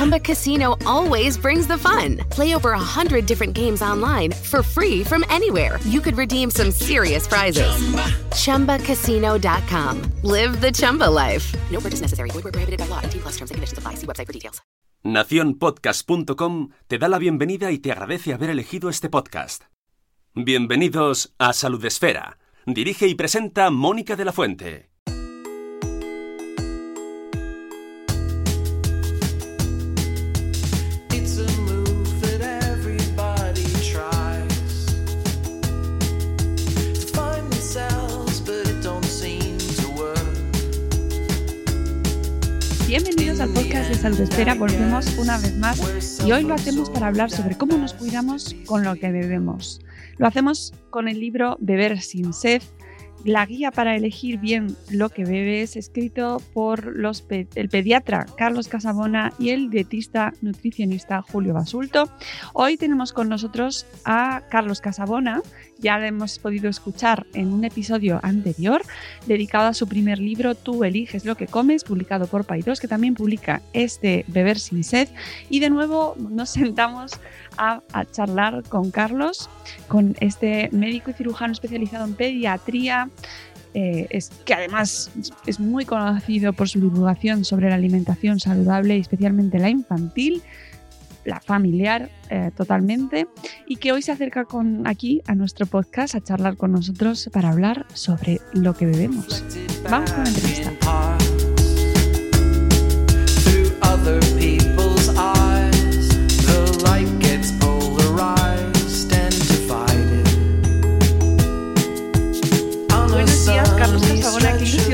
Chumba Casino always brings the fun. Play over a hundred different games online for free from anywhere. You could redeem some serious prizes. ChumbaCasino.com. Live the Chumba life. No purchase necessary. Void prohibited by law. T plus terms and conditions apply. See website for details. Naciónpodcast.com te da la bienvenida y te agradece haber elegido este podcast. Bienvenidos a Salud Esfera. Dirige y presenta Mónica de la Fuente. Al podcast de Salud Espera, volvemos una vez más y hoy lo hacemos para hablar sobre cómo nos cuidamos con lo que bebemos. Lo hacemos con el libro Beber sin sed, la guía para elegir bien lo que bebes, escrito por el pediatra Carlos Casabona y el dietista nutricionista Julio Basulto. Hoy tenemos con nosotros a Carlos Casabona, ya lo hemos podido escuchar en un episodio anterior dedicado a su primer libro Tú eliges lo que comes, publicado por Paidós, que también publica este Beber sin sed. Y de nuevo nos sentamos a, a charlar con Carlos, con este médico y cirujano especializado en pediatría, eh, que además es muy conocido por su divulgación sobre la alimentación saludable y especialmente la infantil, la familiar eh, totalmente, y que hoy se acerca con, aquí a nuestro podcast a charlar con nosotros para hablar sobre lo que bebemos. Vamos con la entrevista.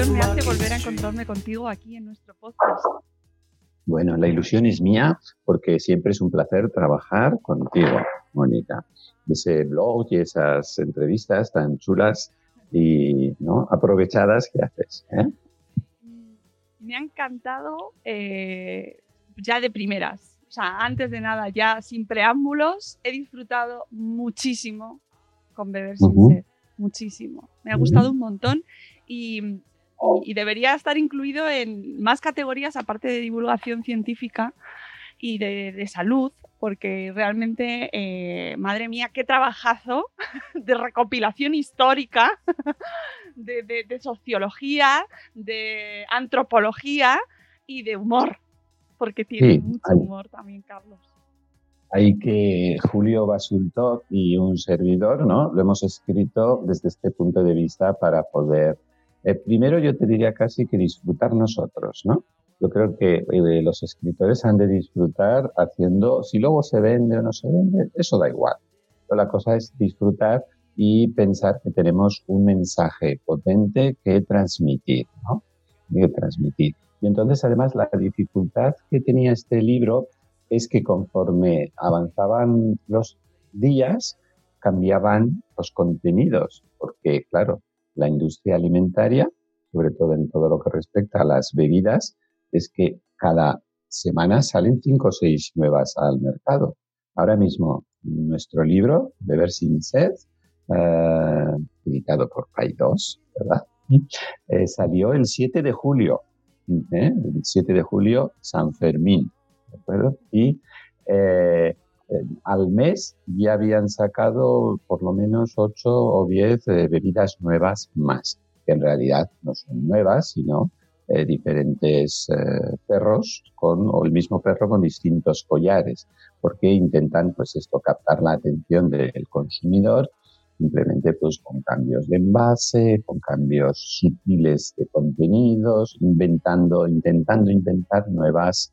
Ilusión me hace volver a encontrarme contigo aquí en nuestro podcast. Bueno, la ilusión es mía porque siempre es un placer trabajar contigo, Mónica. Ese blog y esas entrevistas tan chulas y ¿no? aprovechadas que haces. ¿eh? Me ha encantado eh, ya de primeras. O sea, antes de nada, ya sin preámbulos, he disfrutado muchísimo con beber sin Ujú. sed. Muchísimo. Me ha gustado un montón y, y- y debería estar incluido en más categorías aparte de divulgación científica y de, de salud, porque realmente, eh, madre mía, qué trabajazo de recopilación histórica, de, de- de sociología, de antropología y de humor, porque tiene Sí, mucho hay- humor también, Carlos. Hay que Julio Basulto y un servidor, ¿no? Lo hemos escrito desde este punto de vista para poder, eh, primero yo te diría casi que disfrutar nosotros, ¿no? Yo creo que eh, los escritores han de disfrutar haciendo, si luego se vende o no se vende, eso da igual. Pero la cosa es disfrutar y pensar que tenemos un mensaje potente que transmitir, ¿no? Que transmitir. Y entonces, además, la dificultad que tenía este libro es que conforme avanzaban los días, cambiaban los contenidos, porque, claro, la industria alimentaria, sobre todo en todo lo que respecta a las bebidas, es que cada semana salen cinco o seis nuevas al mercado. Ahora mismo, nuestro libro, Beber sin sed, eh, editado por Paidós, ¿verdad? Eh, salió el 7 de julio, ¿eh? el 7 de julio, San Fermín, ¿de acuerdo? Y eh, eh, al mes ya habían sacado por lo menos 8 o 10 eh, bebidas nuevas más, que en realidad no son nuevas, sino eh, diferentes eh, perros con, o el mismo perro con distintos collares, porque intentan pues esto captar la atención del consumidor simplemente pues con cambios de envase, con cambios sutiles de contenidos, inventando, intentando inventar nuevas,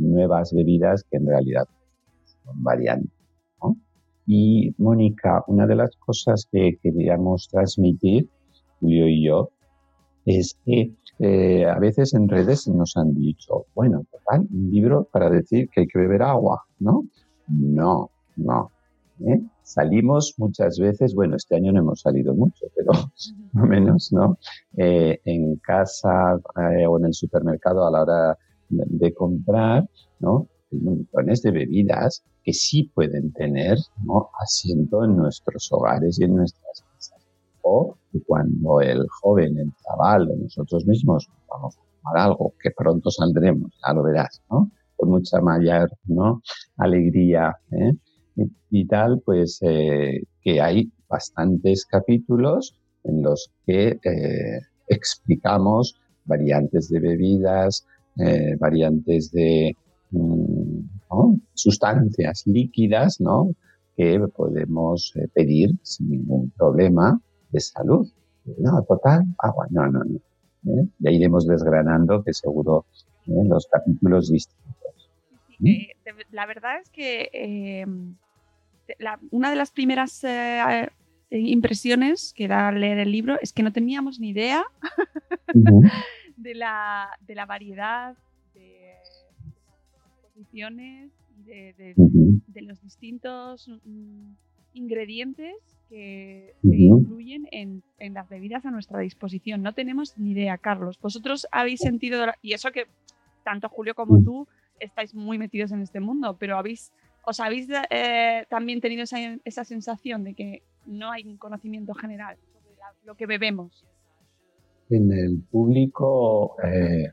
nuevas bebidas que en realidad son variantes. ¿no? Y Mónica, una de las cosas que queríamos transmitir, Julio y yo, es que eh, a veces en redes nos han dicho, bueno, total, un libro para decir que hay que beber agua, ¿no? No, no. ¿eh? Salimos muchas veces, bueno, este año no hemos salido mucho, pero más o menos, ¿no? Eh, en casa eh, o en el supermercado a la hora de, comprar, ¿no? montones de bebidas que sí pueden tener asiento en nuestros hogares y en nuestras casas. O cuando el joven, el chaval nosotros mismos vamos a tomar algo que pronto saldremos, ya lo verás, ¿no? Con mucha mayor ¿no? alegría ¿eh? y, y, tal, pues eh, que hay bastantes capítulos en los que eh, explicamos variantes de bebidas, eh, variantes de mm, ¿no? sustancias líquidas ¿no? que podemos eh, pedir sin ningún problema de salud. No, total, agua, no, no, no. ¿eh? Ya iremos desgranando que seguro en los capítulos distintos. Sí, la verdad es que la, una de las primeras impresiones que da leer el libro es que no teníamos ni idea uh -huh. De, la, de, la, variedad de, composiciones y de, de, uh -huh. de, los distintos mm, ingredientes que se uh -huh. incluyen en, en, las bebidas a nuestra disposición. No tenemos ni idea, Carlos. Vosotros habéis sentido, y eso que tanto Julio como tú estáis muy metidos en este mundo, pero habéis, os habéis eh, también tenido esa, esa, sensación de que no hay un conocimiento general sobre la, lo que bebemos. En el público, eh,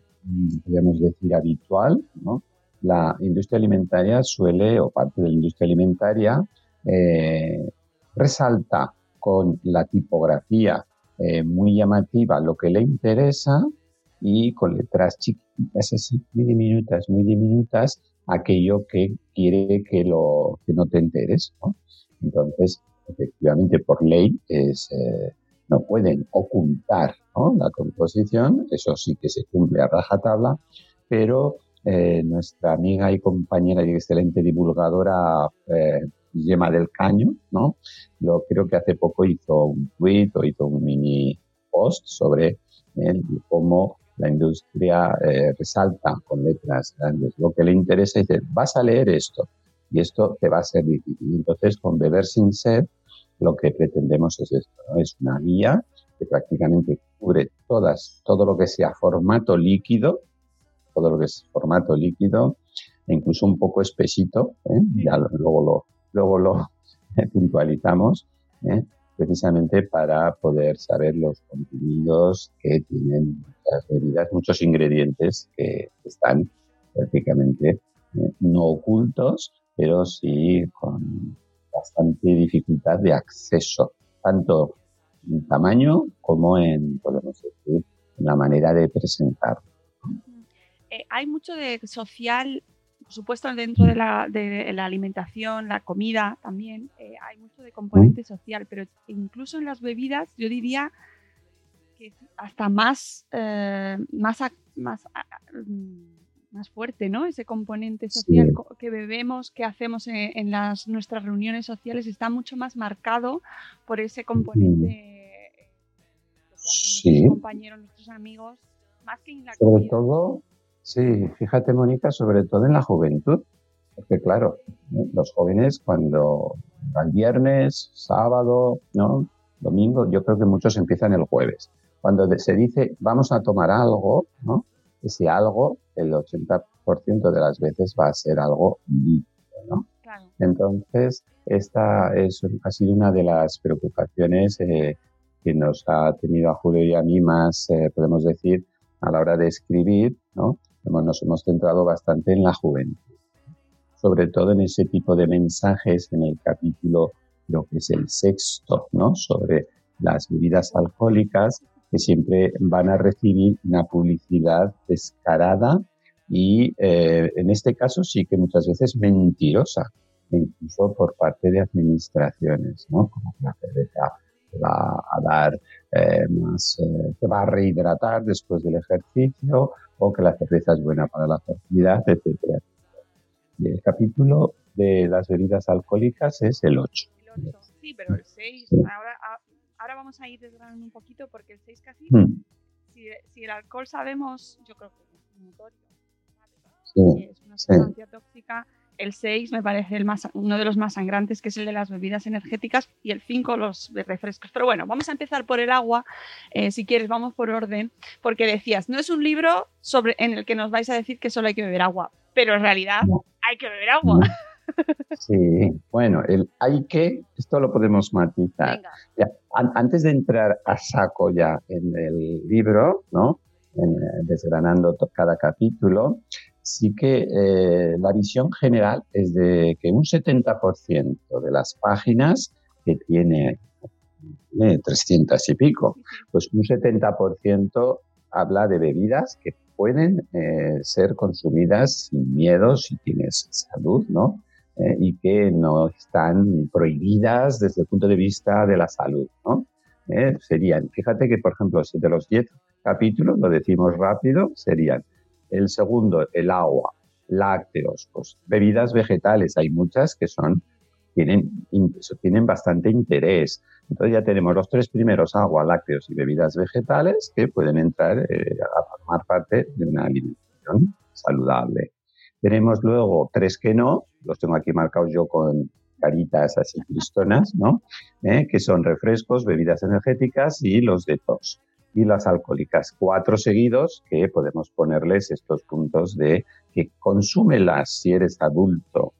podríamos decir, habitual, ¿no? la industria alimentaria suele, o parte de la industria alimentaria, eh, resalta con la tipografía eh, muy llamativa lo que le interesa y con letras chiquitas, así, muy diminutas, muy diminutas, aquello que quiere que, lo, que no te enteres. Entonces, efectivamente, por ley, es, eh, no pueden ocultar la composición, eso sí que se cumple a rajatabla, pero eh, nuestra amiga y compañera y excelente divulgadora eh, Yema del Caño, ¿no? Lo creo que hace poco hizo un tweet o hizo un mini post sobre eh, cómo la industria eh, resalta con letras grandes lo que le interesa y dice, vas a leer esto y esto te va a ser difícil. Entonces, con Beber sin sed, lo que pretendemos es esto, ¿no? Es una guía que prácticamente cubre todas, todo lo que sea formato líquido, todo lo que es formato líquido, e incluso un poco espesito, ¿eh? ya luego lo, luego lo puntualizamos, ¿eh? precisamente para poder saber los contenidos que tienen las bebidas, muchos ingredientes que están prácticamente eh, no ocultos, pero sí con bastante dificultad de acceso, tanto en tamaño como en, podemos decir, en la manera de presentar. Eh, hay mucho de social por supuesto, dentro de la, de la alimentación, la comida también, eh, hay mucho de componente social, pero incluso en las bebidas, yo diría que hasta más, eh, más, más, mm, más fuerte, ¿no? Ese componente social sí. que bebemos, que hacemos en, en, las, nuestras reuniones sociales, está mucho más marcado por ese componente sí. nuestros compañeros, nuestros amigos, más que en la Sobre comida. todo Sí, fíjate, Mónica, sobre todo en la juventud. Porque, claro, los jóvenes cuando van viernes, sábado, ¿no? Domingo, yo creo que muchos empiezan el jueves. Cuando se dice vamos a tomar algo, ¿no? Ese algo, el 80% de las veces va a ser algo líquido, ¿no? Claro. Entonces, esta es, ha sido una de las preocupaciones eh, que nos ha tenido a Julio y a mí más, eh, podemos decir, a la hora de escribir, ¿no? nos hemos centrado bastante en la juventud, sobre todo en ese tipo de mensajes en el capítulo, lo que es el sexto, ¿no? Sobre las bebidas alcohólicas que siempre van a recibir una publicidad descarada y eh, en este caso sí que muchas veces mentirosa, incluso por parte de administraciones, ¿no? Como que la cerveza va a dar eh, más, eh, te va a rehidratar después del ejercicio o que la cerveza es buena para la fertilidad, etcétera. Y el capítulo de las bebidas alcohólicas es el 8. El 8, sí, pero el 6, sí. ahora, ahora vamos a ir desgranando un poquito porque el 6 casi, hmm. si, si, el alcohol sabemos, yo creo que es notorio, sí, es una sustancia sí. tóxica el 6 me parece el más, uno de los más sangrantes, que es el de las bebidas energéticas, y el 5 los refrescos. Pero bueno, vamos a empezar por el agua. Eh, si quieres, vamos por orden, porque decías, no es un libro sobre, en el que nos vais a decir que solo hay que beber agua, pero en realidad No. hay que beber agua. Sí, bueno, el hay que, esto lo podemos matizar. Venga. Ya, an- antes de entrar a saco ya en el libro, ¿no? En, eh, desgranando cada capítulo, sí que eh, la visión general es de que un 70% de las páginas que tiene, tiene 300 y pico, pues un 70% habla de bebidas que pueden eh, ser consumidas sin miedo si tienes salud, ¿no? Eh, y que no están prohibidas desde el punto de vista de la salud, ¿no? Eh, serían, fíjate que, por ejemplo, si de los 10 capítulos, lo decimos rápido, serían el segundo, el agua, lácteos, pues bebidas vegetales, hay muchas que son, tienen, tienen bastante interés. Entonces ya tenemos los tres primeros, agua, lácteos y bebidas vegetales, que pueden entrar eh, a formar parte de una alimentación saludable. Tenemos luego tres que no, los tengo aquí marcados yo con caritas así cristonas, ¿no? Eh, que son refrescos, bebidas energéticas y los detox. Y las alcohólicas, cuatro seguidos que podemos ponerles estos puntos de que consúmelas si eres adulto,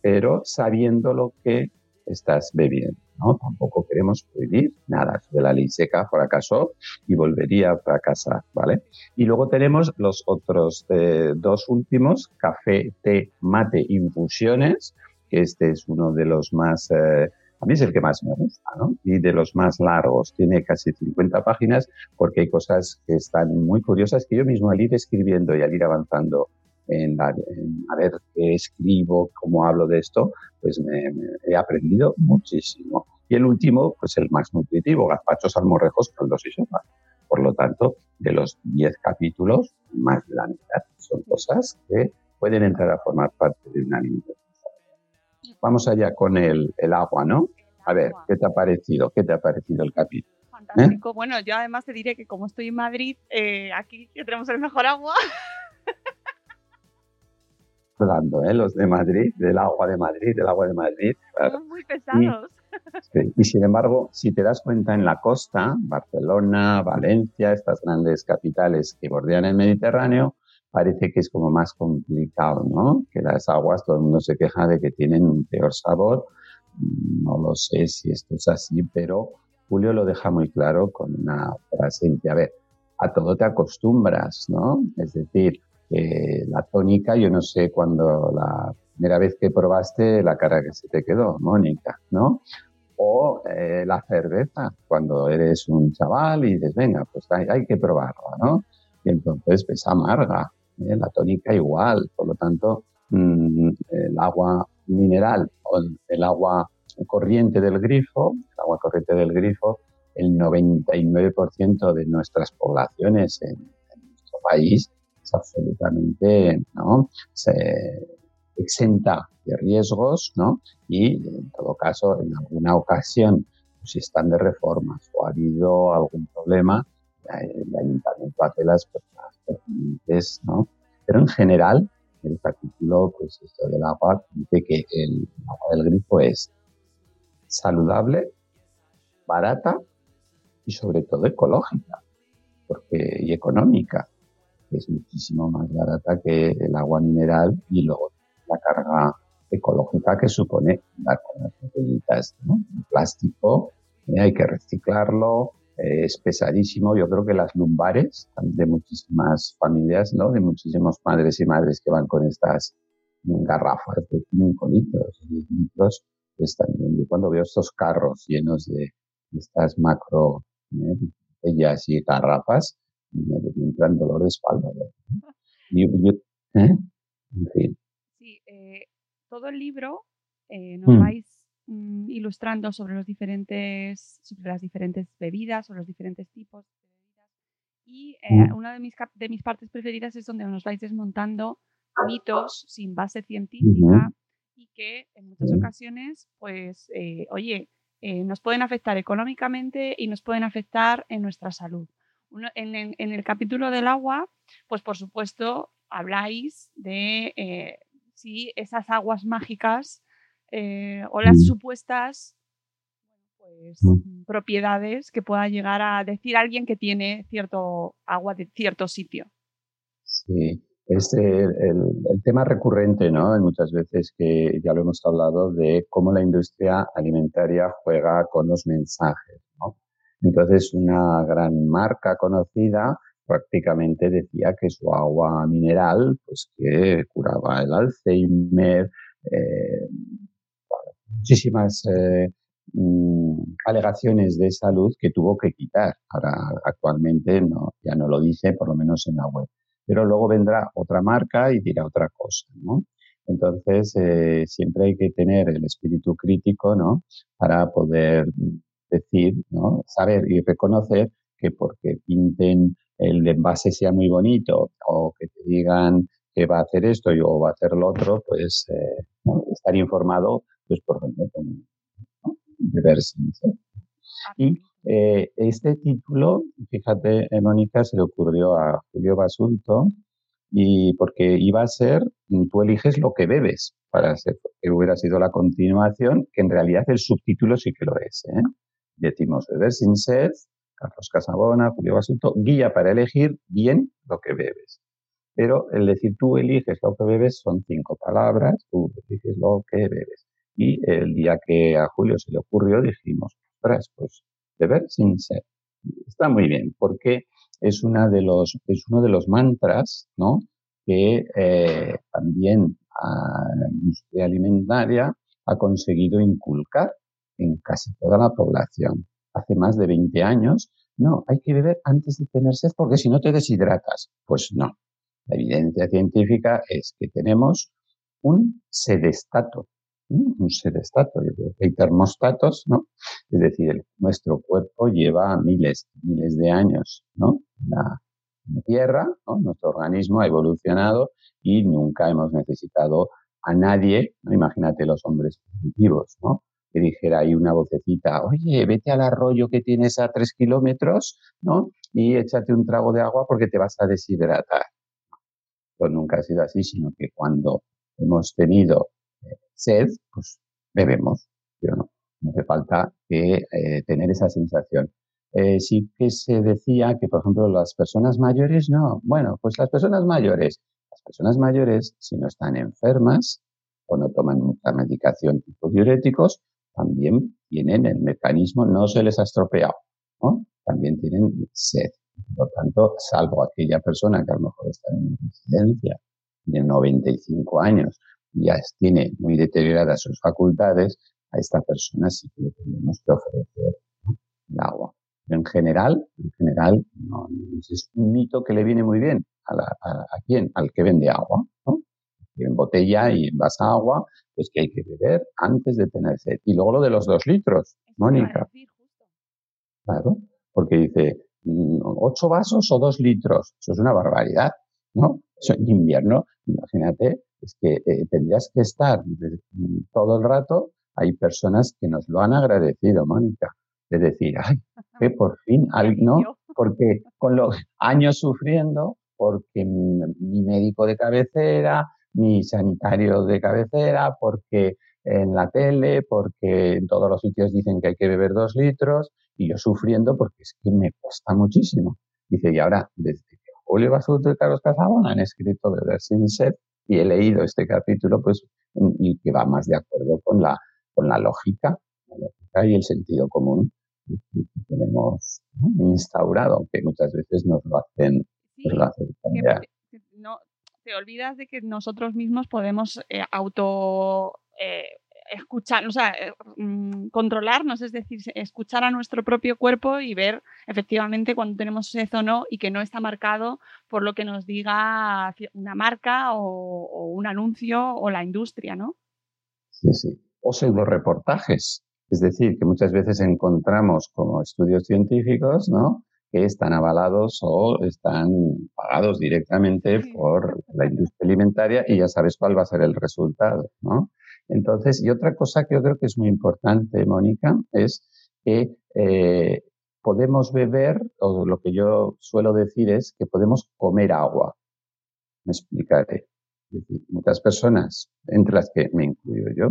pero sabiendo lo que estás bebiendo. ¿no? Tampoco queremos prohibir nada. De la ley seca fracasó y volvería a fracasar, ¿vale? Y luego tenemos los otros eh, dos últimos, café, té, mate, infusiones, que este es uno de los más, eh, a mí es el que más me gusta, ¿no? Y de los más largos, tiene casi 50 páginas porque hay cosas que están muy curiosas que yo mismo al ir escribiendo y al ir avanzando en, la- en a ver qué escribo, cómo hablo de esto, pues me, me he aprendido muchísimo. Y el último, pues el más nutritivo, gazpachos, almorrejos, caldos y sopa. Por lo tanto, de los 10 capítulos, más de la mitad son cosas que pueden entrar a formar parte de una alimentación. Vamos allá con el, el agua, ¿no? A ver. ¿qué te ha parecido? ¿Qué te ha parecido el capítulo? Fantástico. Bueno, yo además te diré que como estoy en Madrid, eh, aquí tenemos el mejor agua. Hablando, ¿eh? Los de Madrid, del agua de Madrid, del agua de Madrid. Somos muy pesados. Sí, Y sin embargo, si te das cuenta en la costa, Barcelona, Valencia, estas grandes capitales que bordean el Mediterráneo, parece que es como más complicado, ¿no? Que las aguas, todo el mundo se queja de que tienen un peor sabor. No lo sé si esto es así, pero Julio lo deja muy claro con una frase a ver, a todo te acostumbras, ¿no? Es decir, que la tónica, yo no sé cuando la primera vez que probaste la cara que se te quedó, Mónica, ¿no? O eh, la cerveza, cuando eres un chaval y dices, venga, pues hay, que probarla, ¿no? Y entonces pues amarga, ¿eh? la tónica igual, por lo tanto, mm, el agua mineral o el, agua corriente del grifo, el agua corriente del grifo, el 99% de nuestras poblaciones en nuestro país es absolutamente, ¿no? Se, exenta de riesgos, ¿no? Y en todo caso, en alguna ocasión, pues, si están de reformas o ha habido algún problema, el ayuntamiento hace las cosas pertinentes, ¿no? Pero en general, el capítulo, pues esto del agua, dice que el agua del grifo es saludable, barata y sobre todo ecológica porque, y económica, que es muchísimo más barata que el agua mineral y luego la carga ecológica que supone dar con las botellitas, ¿no? El plástico, eh, hay que reciclarlo, eh, es pesadísimo. Yo creo que las lumbares de muchísimas familias, ¿no? De muchísimos padres y madres que van con estas garrafas de 5 litros, 10 litros, pues también yo cuando veo estos carros llenos de, estas macro ¿eh? botellas y garrafas, me, entran dolor de espalda. ¿eh? En fin. Sí, eh, todo el libro eh, nos Mm. vais mm, ilustrando sobre los diferentes, sobre las diferentes bebidas o los diferentes tipos de bebidas. Y eh, Mm. una de mis, de mis partes preferidas es donde nos vais desmontando mitos sin base científica y que en muchas Sí. ocasiones, pues, oye, nos pueden afectar económicamente y nos pueden afectar en nuestra salud. Uno- en, en- en el capítulo del agua, pues por supuesto habláis de, eh, si esas aguas mágicas eh, o las Mm. supuestas pues, Mm. propiedades que pueda llegar a decir alguien que tiene cierto agua de cierto sitio. Sí, es el, el- tema recurrente, ¿no? En muchas veces que ya lo hemos hablado de cómo la industria alimentaria juega con los mensajes. Entonces, una gran marca conocida prácticamente decía que su agua mineral, pues que curaba el Alzheimer, eh, muchísimas eh, mm, alegaciones de salud que tuvo que quitar. Ahora, actualmente no, ya no lo dice, por lo menos en la web. Pero luego vendrá otra marca y dirá otra cosa, ¿no? Entonces, eh, siempre hay que tener el espíritu crítico, ¿no? Para poder decir, ¿no? Saber y reconocer que porque pinten el envase sea muy bonito o que te digan que va a hacer esto y o va a hacer lo otro, pues eh, ¿no? estar informado, pues por ejemplo, ¿no? Sed. Y eh, este título, fíjate, eh, Mónica, se le ocurrió a Julio Basulto y porque iba a ser, mm, tú eliges lo que bebes, para ser, que hubiera sido la continuación, que en realidad el subtítulo sí que lo es. ¿eh? Decimos Beber sin sed, Carlos Casabona, Julio Basulto, guía para elegir bien lo que bebes. Pero el decir tú eliges lo que bebes son cinco palabras, tú eliges lo que bebes. Y el día que a Julio se le ocurrió dijimos, ostras, pues beber sin sed. Está muy bien, porque es, una de los, es uno de los mantras, ¿no? Que eh, también la industria alimentaria ha conseguido inculcar en casi toda la población. Hace más de 20 años, no, hay que beber antes de tener sed porque si no te deshidratas. Pues no. La evidencia científica es que tenemos un sedestato, ¿no? un sedestato, hay termostatos, ¿no? Es decir, nuestro cuerpo lleva miles, miles de años, ¿no? La, la Tierra, ¿no? Nuestro organismo ha evolucionado y nunca hemos necesitado a nadie, ¿no? Imagínate los hombres primitivos, ¿no? Que dijera ahí una vocecita, oye, vete al arroyo que tienes a tres kilómetros, ¿no? Y échate un trago de agua porque te vas a deshidratar. Pues nunca ha sido así, sino que cuando hemos tenido eh, sed, pues bebemos. Pero no, hace falta que eh, tener esa sensación. Eh, sí que se decía que, por ejemplo, las personas mayores, no. Bueno, pues las personas mayores, las personas mayores, si no están enfermas o no toman mucha medicación tipo diuréticos, también tienen el mecanismo, no se les ha estropeado, ¿no? También tienen sed. Por lo tanto, salvo aquella persona que a lo mejor está en una residencia de 95 años y ya tiene muy deterioradas sus facultades, a esta persona sí que le tenemos que ofrecer el agua. En general, en general, no, es un mito que le viene muy bien a, la, a quién, al que vende agua, ¿no? En botella y envasa agua, pues que hay que beber antes de tener sed. Y luego lo de los dos litros, Mónica. Claro, porque dice, mm, ¿ocho vasos o dos litros? Eso es una barbaridad, ¿no? Eso en invierno, imagínate, es que eh, tendrías que estar mm, todo el rato. Hay personas que nos lo han agradecido, Mónica, de decir, ay, que por fin, ¿no? Porque con los años sufriendo, porque mi médico de cabecera, mi sanitario de cabecera, porque en la tele, porque en todos los sitios dicen que hay que beber dos litros, y yo sufriendo porque es que me cuesta muchísimo. Dice, y ahora, desde que Julio Basulto y Carlos Casabón han escrito Beber sin sed, y he leído este capítulo, pues, y que va más de acuerdo con la, con la lógica, la lógica y el sentido común que que tenemos ¿no? instaurado, aunque muchas veces nos lo hacen, nos lo hacen que cambiar. Te, olvidas de que nosotros mismos podemos eh, auto eh, escuchar, o sea, eh, mm, controlarnos, es decir, escuchar a nuestro propio cuerpo y ver efectivamente cuando tenemos sed o no y que no está marcado por lo que nos diga una marca o, un anuncio o la industria, ¿no? Sí, sí. O pseudo reportajes. Es decir, que muchas veces encontramos como estudios científicos, ¿no? Que están avalados o están pagados directamente por la industria alimentaria y ya sabes cuál va a ser el resultado, ¿no? Entonces, y otra cosa que yo creo que es muy importante, Mónica, es que eh, podemos beber, o lo que yo suelo decir es que podemos comer agua. Me explicaré. Es decir, muchas personas, entre las que me incluyo yo,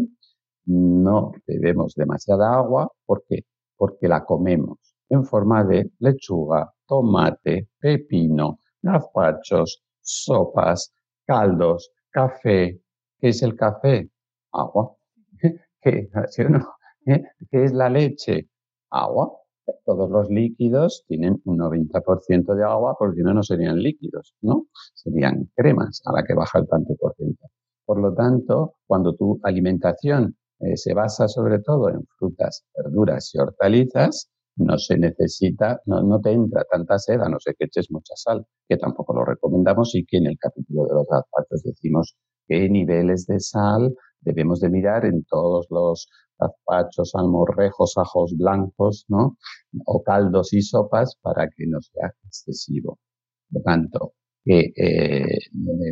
no bebemos demasiada agua. ¿Por qué? Porque la comemos en forma de lechuga, tomate, pepino, gazpachos, sopas, caldos, café. ¿Qué es el café? Agua. ¿Qué, ¿Sí o no? ¿Eh? ¿Qué es la leche? Agua. Todos los líquidos tienen un 90% de agua porque si no, no serían líquidos, ¿no? Serían cremas a la que baja el tanto por ciento. Por lo tanto, cuando tu alimentación eh, se basa sobre todo en frutas, verduras y hortalizas, no se necesita, no, no te entra tanta sed a no ser que eches mucha sal, que tampoco lo recomendamos y que en el capítulo de los gazpachos decimos qué niveles de sal debemos de mirar en todos los gazpachos, almorrejos, ajos blancos, ¿no? O caldos y sopas para que no sea excesivo. Por tanto, que eh,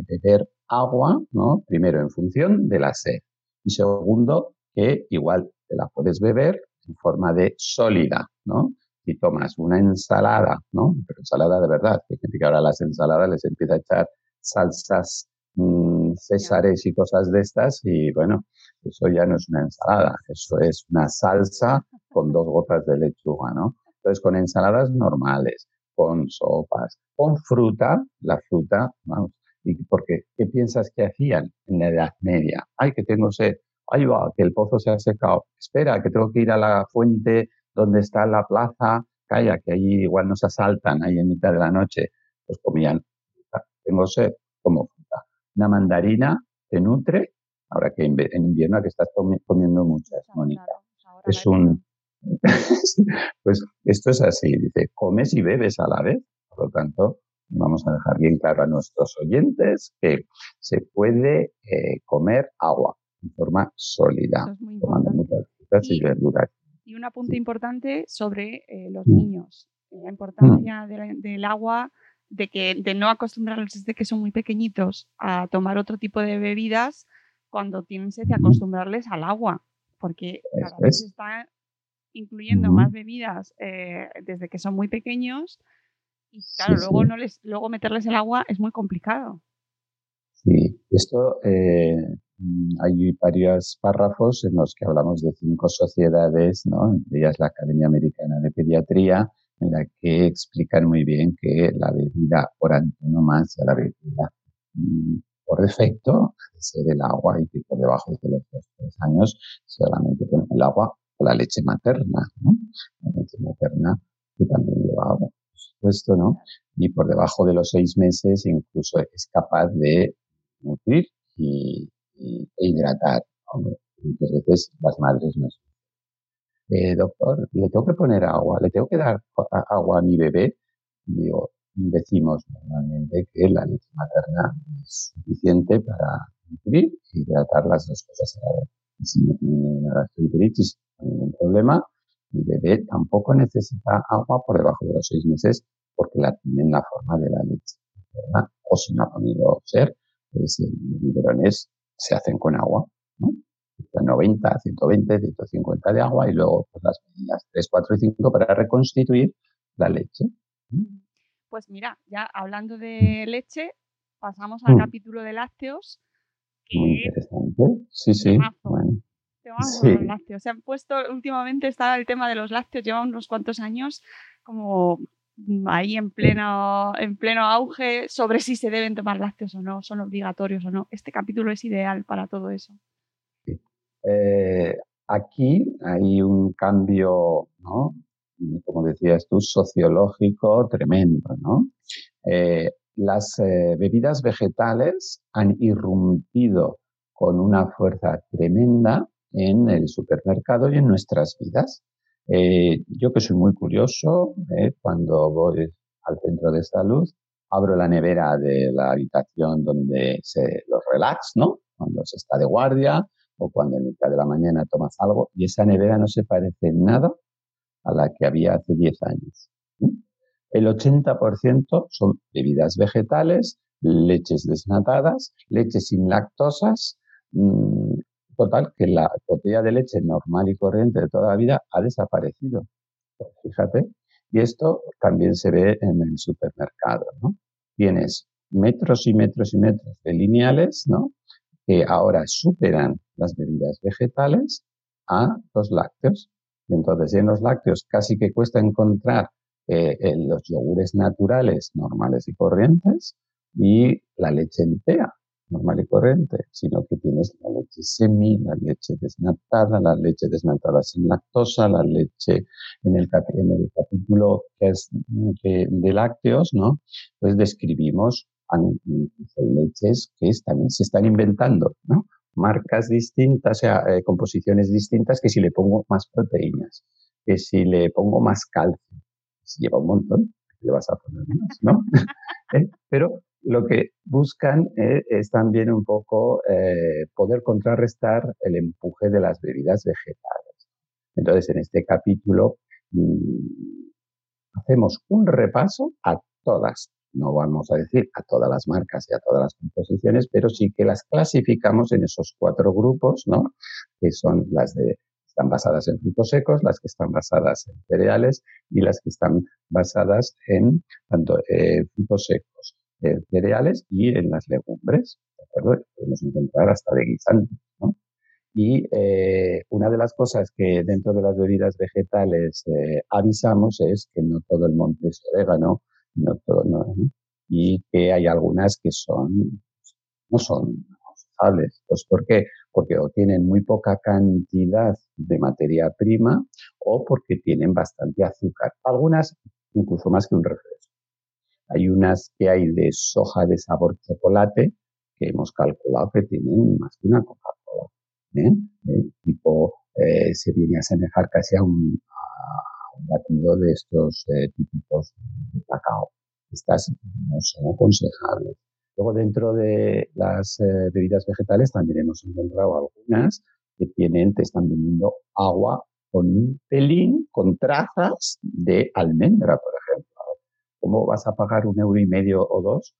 beber agua, ¿no? Primero en función de la sed. Y segundo, que igual te la puedes beber en forma de sólida, ¿no? Si tomas una ensalada, ¿no? Pero ensalada de verdad, que gente que ahora las ensaladas les empieza a echar salsas mmm, césares y cosas de estas y bueno, eso ya no es una ensalada, eso es una salsa con dos gotas de lechuga, ¿no? Entonces con ensaladas normales, con sopas, con fruta, la fruta, vamos, y porque ¿qué piensas que hacían en la Edad Media? Ay, que tengo sed, ahí va, que el pozo se ha secado, espera, que tengo que ir a la fuente donde está la plaza, calla, que allí igual nos asaltan ahí en mitad de la noche, pues comían fruta. Tengo sed, como fruta. Una mandarina te nutre, ahora que en invierno que estás comiendo muchas, Mónica. Es un... pues esto es así, dice, comes y bebes a la vez, por lo tanto, vamos a dejar bien claro a nuestros oyentes que se puede eh, comer agua en forma sólida, tomando muchas frutas y, y, verduras. Y un apunte importante sobre eh, los mm. niños, la importancia mm. del agua, de, que, de no acostumbrarlos desde que son muy pequeñitos a tomar otro tipo de bebidas cuando tienen sed y acostumbrarles al agua, porque cada vez se está incluyendo mm. más bebidas eh, desde que son muy pequeños y claro, sí, luego, sí. No les, luego meterles el agua es muy complicado. Sí, esto eh, hay varios párrafos en los que hablamos de cinco sociedades, ¿no? Entre ellas la Academia Americana de Pediatría, en la que explican muy bien que la bebida por antonomasia, la bebida mmm, por defecto, debe ser el agua y que por debajo de los dos, tres años solamente con el agua o la leche materna, ¿no? La leche materna que también lleva agua, por supuesto, ¿no? Y por debajo de los seis meses incluso es capaz de nutrir y, y, e hidratar. Hombre, muchas veces las madres no eh, doctor, ¿le tengo que poner agua? ¿Le tengo que dar agua a mi bebé? Digo, decimos normalmente que la leche materna es suficiente para nutrir e hidratar las dos cosas a la vez. Y si no tiene hay ningún problema. El bebé tampoco necesita agua por debajo de los seis meses porque la tiene en la forma de la leche. O si no ha podido ser, pues los biberones se hacen con agua, ¿no? 90, 120, 150 de agua y luego pues, las medidas 3, 4 y 5 para reconstituir la leche. Pues mira, ya hablando de leche, pasamos al mm. capítulo de lácteos. Que Muy interesante. Sí, sí. Bueno. Sí. Los lácteos. Se han puesto últimamente está el tema de los lácteos, lleva unos cuantos años como ahí en pleno, en pleno auge sobre si se deben tomar lácteos o no, son obligatorios o no. Este capítulo es ideal para todo eso. Eh, aquí hay un cambio, ¿no? como decías tú, sociológico tremendo. Eh, las eh, bebidas vegetales han irrumpido con una fuerza tremenda en el supermercado y en nuestras vidas. Eh, yo que soy muy curioso, eh, cuando voy al centro de salud, abro la nevera de la habitación donde se los relax, ¿no? Cuando se está de guardia o cuando en mitad de la mañana tomas algo y esa nevera no se parece en nada a la que había hace 10 años. El 80% son bebidas vegetales, leches desnatadas, leches sin lactosas, mmm, total que la botella de leche normal y corriente de toda la vida ha desaparecido. Fíjate. Y esto también se ve en el supermercado. Tienes metros y metros y metros de lineales, ¿no? Que ahora superan las bebidas vegetales a los lácteos. Y entonces en los lácteos casi que cuesta encontrar eh, los yogures naturales normales y corrientes y la leche entera normal y corriente, sino que tienes la leche semi, la leche desnatada, la leche desnatada sin lactosa, la leche en el, capítulo que es de lácteos, ¿no? Pues describimos leches que también se están inventando, ¿no? Marcas distintas, o sea, eh, composiciones distintas que si le pongo más proteínas, que si le pongo más calcio, si lleva un montón, le vas a poner más, ¿no? ¿Eh? Pero lo que buscan eh, es también un poco eh, poder contrarrestar el empuje de las bebidas vegetales. Entonces, en este capítulo mm, hacemos un repaso a todas, no vamos a decir a todas las marcas y a todas las composiciones, pero sí que las clasificamos en esos cuatro grupos, ¿no? Que son las de están basadas en frutos secos, las que están basadas en cereales y las que están basadas en tanto eh, frutos secos, cereales y en las legumbres, ¿de acuerdo? Podemos encontrar hasta de guisantes, ¿no? Y eh, una de las cosas que dentro de las bebidas vegetales eh, avisamos es que no todo el monte es orégano, no todo, no, y que hay algunas que son, no son usables. Pues ¿por qué? Porque o tienen muy poca cantidad de materia prima o porque tienen bastante azúcar. Algunas incluso más que un refresco. Hay unas que hay de soja de sabor chocolate que hemos calculado que tienen más que una Coca-Cola. ¿eh? ¿Eh? tipo, eh, se viene a asemejar casi a un, batido de estos típicos de cacao. Estas no son aconsejables. Luego, dentro de las bebidas vegetales, también hemos encontrado algunas que tienen, te están vendiendo agua con un pelín, con trazas de almendra, por ejemplo. ¿Cómo vas a pagar un euro y medio o dos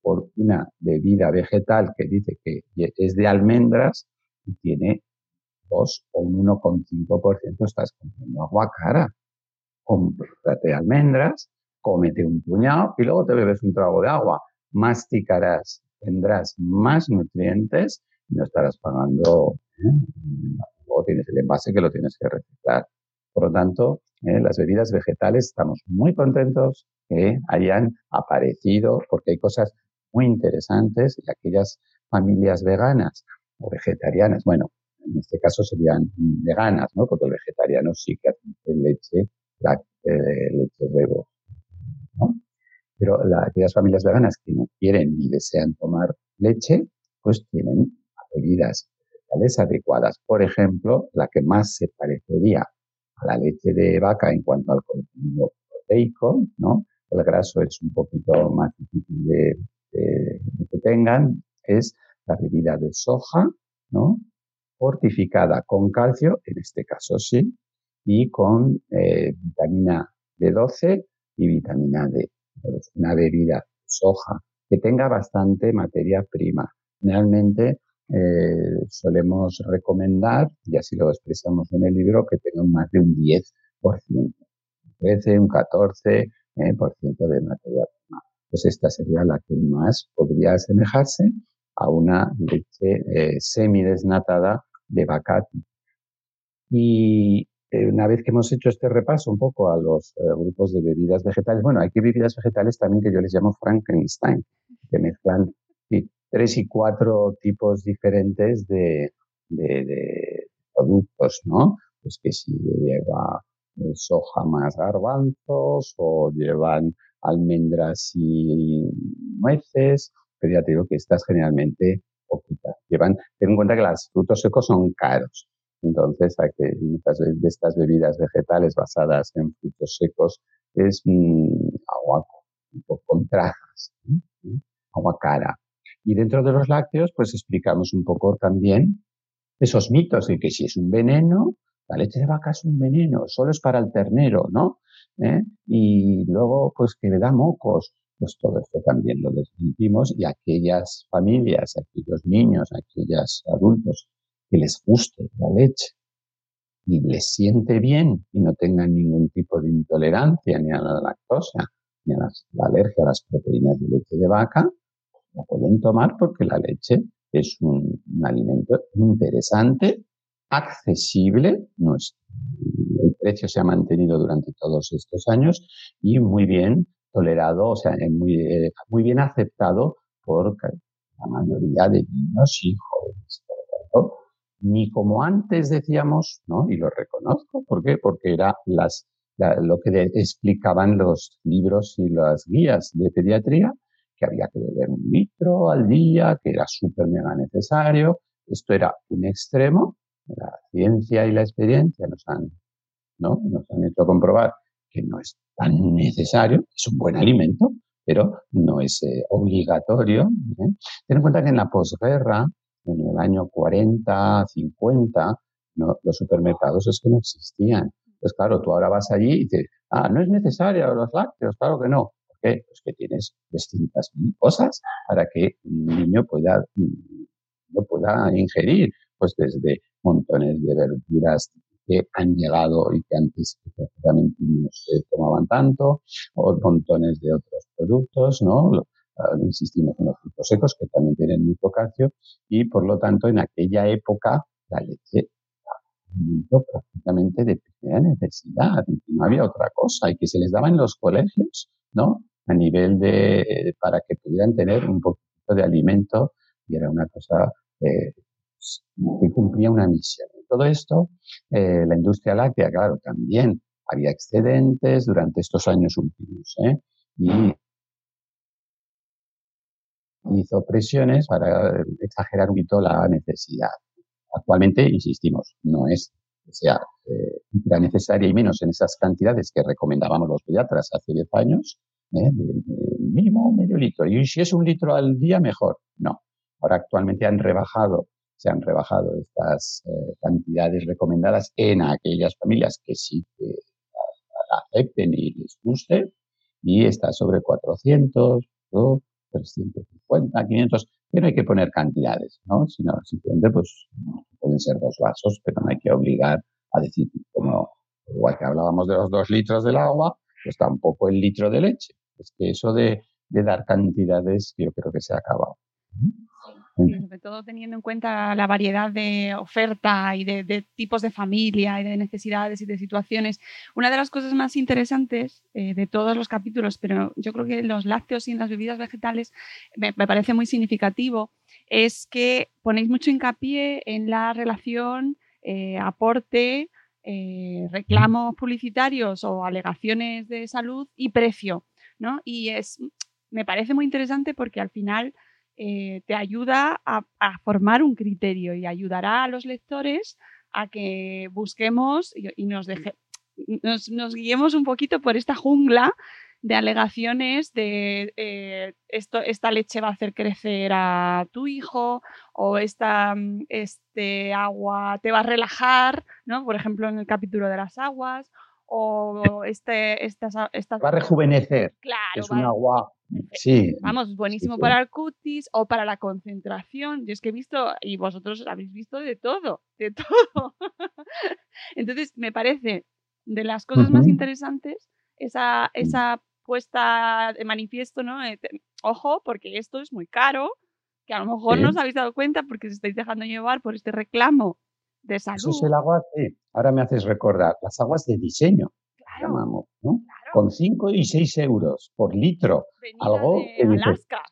por una bebida vegetal que dice que es de almendras y tiene 2 o un 1,5%? Estás comprando agua cara. Cómprate almendras, cómete un puñado y luego te bebes un trago de agua. Masticarás, tendrás más nutrientes y no estarás pagando. ¿eh? Luego tienes el envase que lo tienes que reciclar. Por lo tanto, ¿eh? las bebidas vegetales estamos muy contentos que hayan aparecido porque hay cosas muy interesantes y aquellas familias veganas o vegetarianas, bueno, en este caso serían veganas, ¿no? Porque el vegetariano sí que hace leche, la, eh, leche huevo, ¿no? Pero aquellas familias veganas que no quieren ni desean tomar leche, pues tienen bebidas vegetales adecuadas. Por ejemplo, la que más se parecería a la leche de vaca en cuanto al contenido proteico, ¿no? El graso es un poquito más difícil de, que tengan, es la bebida de soja, ¿no? Fortificada con calcio, en este caso sí, y con eh, vitamina B12 y vitamina D. una bebida soja que tenga bastante materia prima. Generalmente eh, solemos recomendar, y así lo expresamos en el libro, que tenga más de un 10%, un 13, un 14 eh, por ciento de materia prima. Pues esta sería la que más podría asemejarse a una leche eh, semidesnatada de vaca. Y una vez que hemos hecho este repaso un poco a los grupos de bebidas vegetales, bueno, hay que bebidas vegetales también que yo les llamo Frankenstein, que mezclan tres y cuatro tipos diferentes de, productos, ¿no? Pues que si lleva eh, soja más garbanzos o llevan almendras y nueces, pero ya digo que estas generalmente poquitas. Llevan, ten en cuenta que los frutos secos son caros. Entonces, hay que muchas de estas bebidas vegetales basadas en frutos secos es mm, agua con, con trajas, agua cara. Y dentro de los lácteos, pues explicamos un poco también esos mitos de que si es un veneno, la leche de vaca es un veneno, solo es para el ternero, ¿no? ¿Eh? Y luego, pues que le da mocos, pues todo esto también lo desmentimos y aquellas familias, aquellos niños, aquellos adultos que les guste la leche y les siente bien y no tengan ningún tipo de intolerancia ni a la lactosa ni a la alergia a las proteínas de leche de vaca, la pueden tomar porque la leche es un, un alimento interesante, accesible, no es, el precio se ha mantenido durante todos estos años y muy bien tolerado, o sea, muy, eh, muy bien aceptado por la mayoría de niños y jóvenes. Ni como antes decíamos, ¿no? Y lo reconozco, ¿por qué? Porque era las, la- lo que explicaban los libros y las guías de pediatría, que había que beber un litro al día, que era súper mega necesario. Esto era un extremo. La ciencia y la experiencia nos han, ¿no? nos han hecho comprobar que no es tan necesario, es un buen alimento, pero no es eh, obligatorio. ¿eh? Ten en cuenta que en la posguerra, en el año 40, 50, no, los supermercados es que no existían. Pues claro, tú ahora vas allí y dices, ah, no es necesario los lácteos, claro que no. ¿Por qué? Pues que tienes 200.000 cosas para que un niño pueda, mm, lo pueda ingerir, pues desde montones de verduras que han llegado y que antes prácticamente no se tomaban tanto, o montones de otros productos, ¿no? Ah, insistimos en los frutos secos que también tienen mucho calcio y por lo tanto en aquella época la leche era prácticamente de primera necesidad y no había otra cosa y que se les daba en los colegios, ¿no? A nivel de, para que pudieran tener un poquito de alimento y era una cosa eh, que cumplía una misión. Todo esto, eh, la industria láctea, claro, también había excedentes durante estos años últimos, ¿eh? Y hizo presiones para exagerar un poquito la necesidad. Actualmente, insistimos, no es que sea eh, necesaria y menos en esas cantidades que recomendábamos los pediatras hace 10 años, ¿eh? mínimo medio litro. Y si es un litro al día, mejor. No. Ahora actualmente han rebajado, se han rebajado estas eh, cantidades recomendadas en aquellas familias que sí acepten y les guste, y está sobre 400, ¿no? 350, 500, que no hay que poner cantidades, ¿no? Sino simplemente, pues, pueden ser dos vasos, pero no hay que obligar a decir, como igual que hablábamos de los dos litros del agua, pues tampoco el litro de leche. Es que eso de, de dar cantidades, yo creo que se ha acabado. Sobre todo teniendo en cuenta la variedad de oferta y de, tipos de familia y de necesidades y de situaciones. Una de las cosas más interesantes eh, de todos los capítulos, pero yo creo que los lácteos y en las bebidas vegetales me, me parece muy significativo, es que ponéis mucho hincapié en la relación eh, aporte, eh, reclamos publicitarios o alegaciones de salud y precio, ¿no? Y es, me parece muy interesante porque al final eh, te ayuda a, a, formar un criterio y ayudará a los lectores a que busquemos y, y nos, deje, nos, nos, guiemos un poquito por esta jungla de alegaciones de eh, esto, esta leche va a hacer crecer a tu hijo o esta, este agua te va a relajar, ¿no? Por ejemplo, en el capítulo de las aguas o este, estas, estas... Va a rejuvenecer. Claro. Es un agua Sí. Vamos, buenísimo sí, sí. para el cutis o para la concentración. Yo es que he visto, y vosotros habéis visto de todo, de todo. Entonces, me parece de las cosas uh -huh. más interesantes esa, esa puesta de manifiesto, ¿no? Eh, ojo, porque esto es muy caro, que a lo mejor sí. no os habéis dado cuenta porque os estáis dejando llevar por este reclamo de salud. Eso es el agua, sí. Ahora me haces recordar, las aguas de diseño. Claro. Llamamos, ¿no? Claro. Con 5 y 6 euros por litro. Venía algo de que dices, Alaska.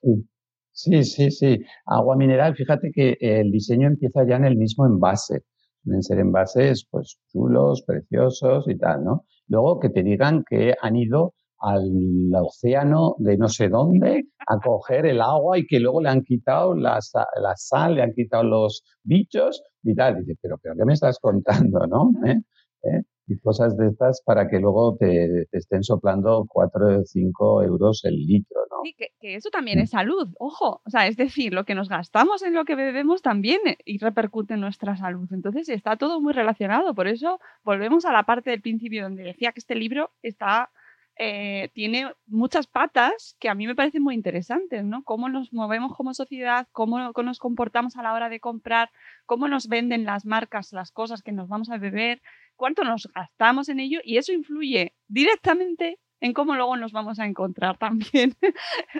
Sí, sí, sí. Agua mineral, fíjate que el diseño empieza ya en el mismo envase. Deben ser envases, pues, chulos, preciosos y tal, ¿no? Luego que te digan que han ido al océano de no sé dónde a coger el agua y que luego le han quitado la, la sal, le han quitado los bichos y tal. Y dices, pero, pero ¿qué me estás contando, no? ¿Eh? ¿Eh? Y cosas de estas para que luego te, te estén soplando 4 o 5 euros el litro, ¿no? Sí, que, que, eso también es salud, ojo. O sea, es decir, lo que nos gastamos en lo que bebemos también eh, y repercute en nuestra salud. Entonces está todo muy relacionado. Por eso volvemos a la parte del principio donde decía que este libro está eh, tiene muchas patas que a mí me parecen muy interesantes, ¿no? Cómo nos movemos como sociedad, cómo nos comportamos a la hora de comprar, cómo nos venden las marcas, las cosas que nos vamos a beber, cuánto nos gastamos en ello y eso influye directamente en cómo luego nos vamos a encontrar también.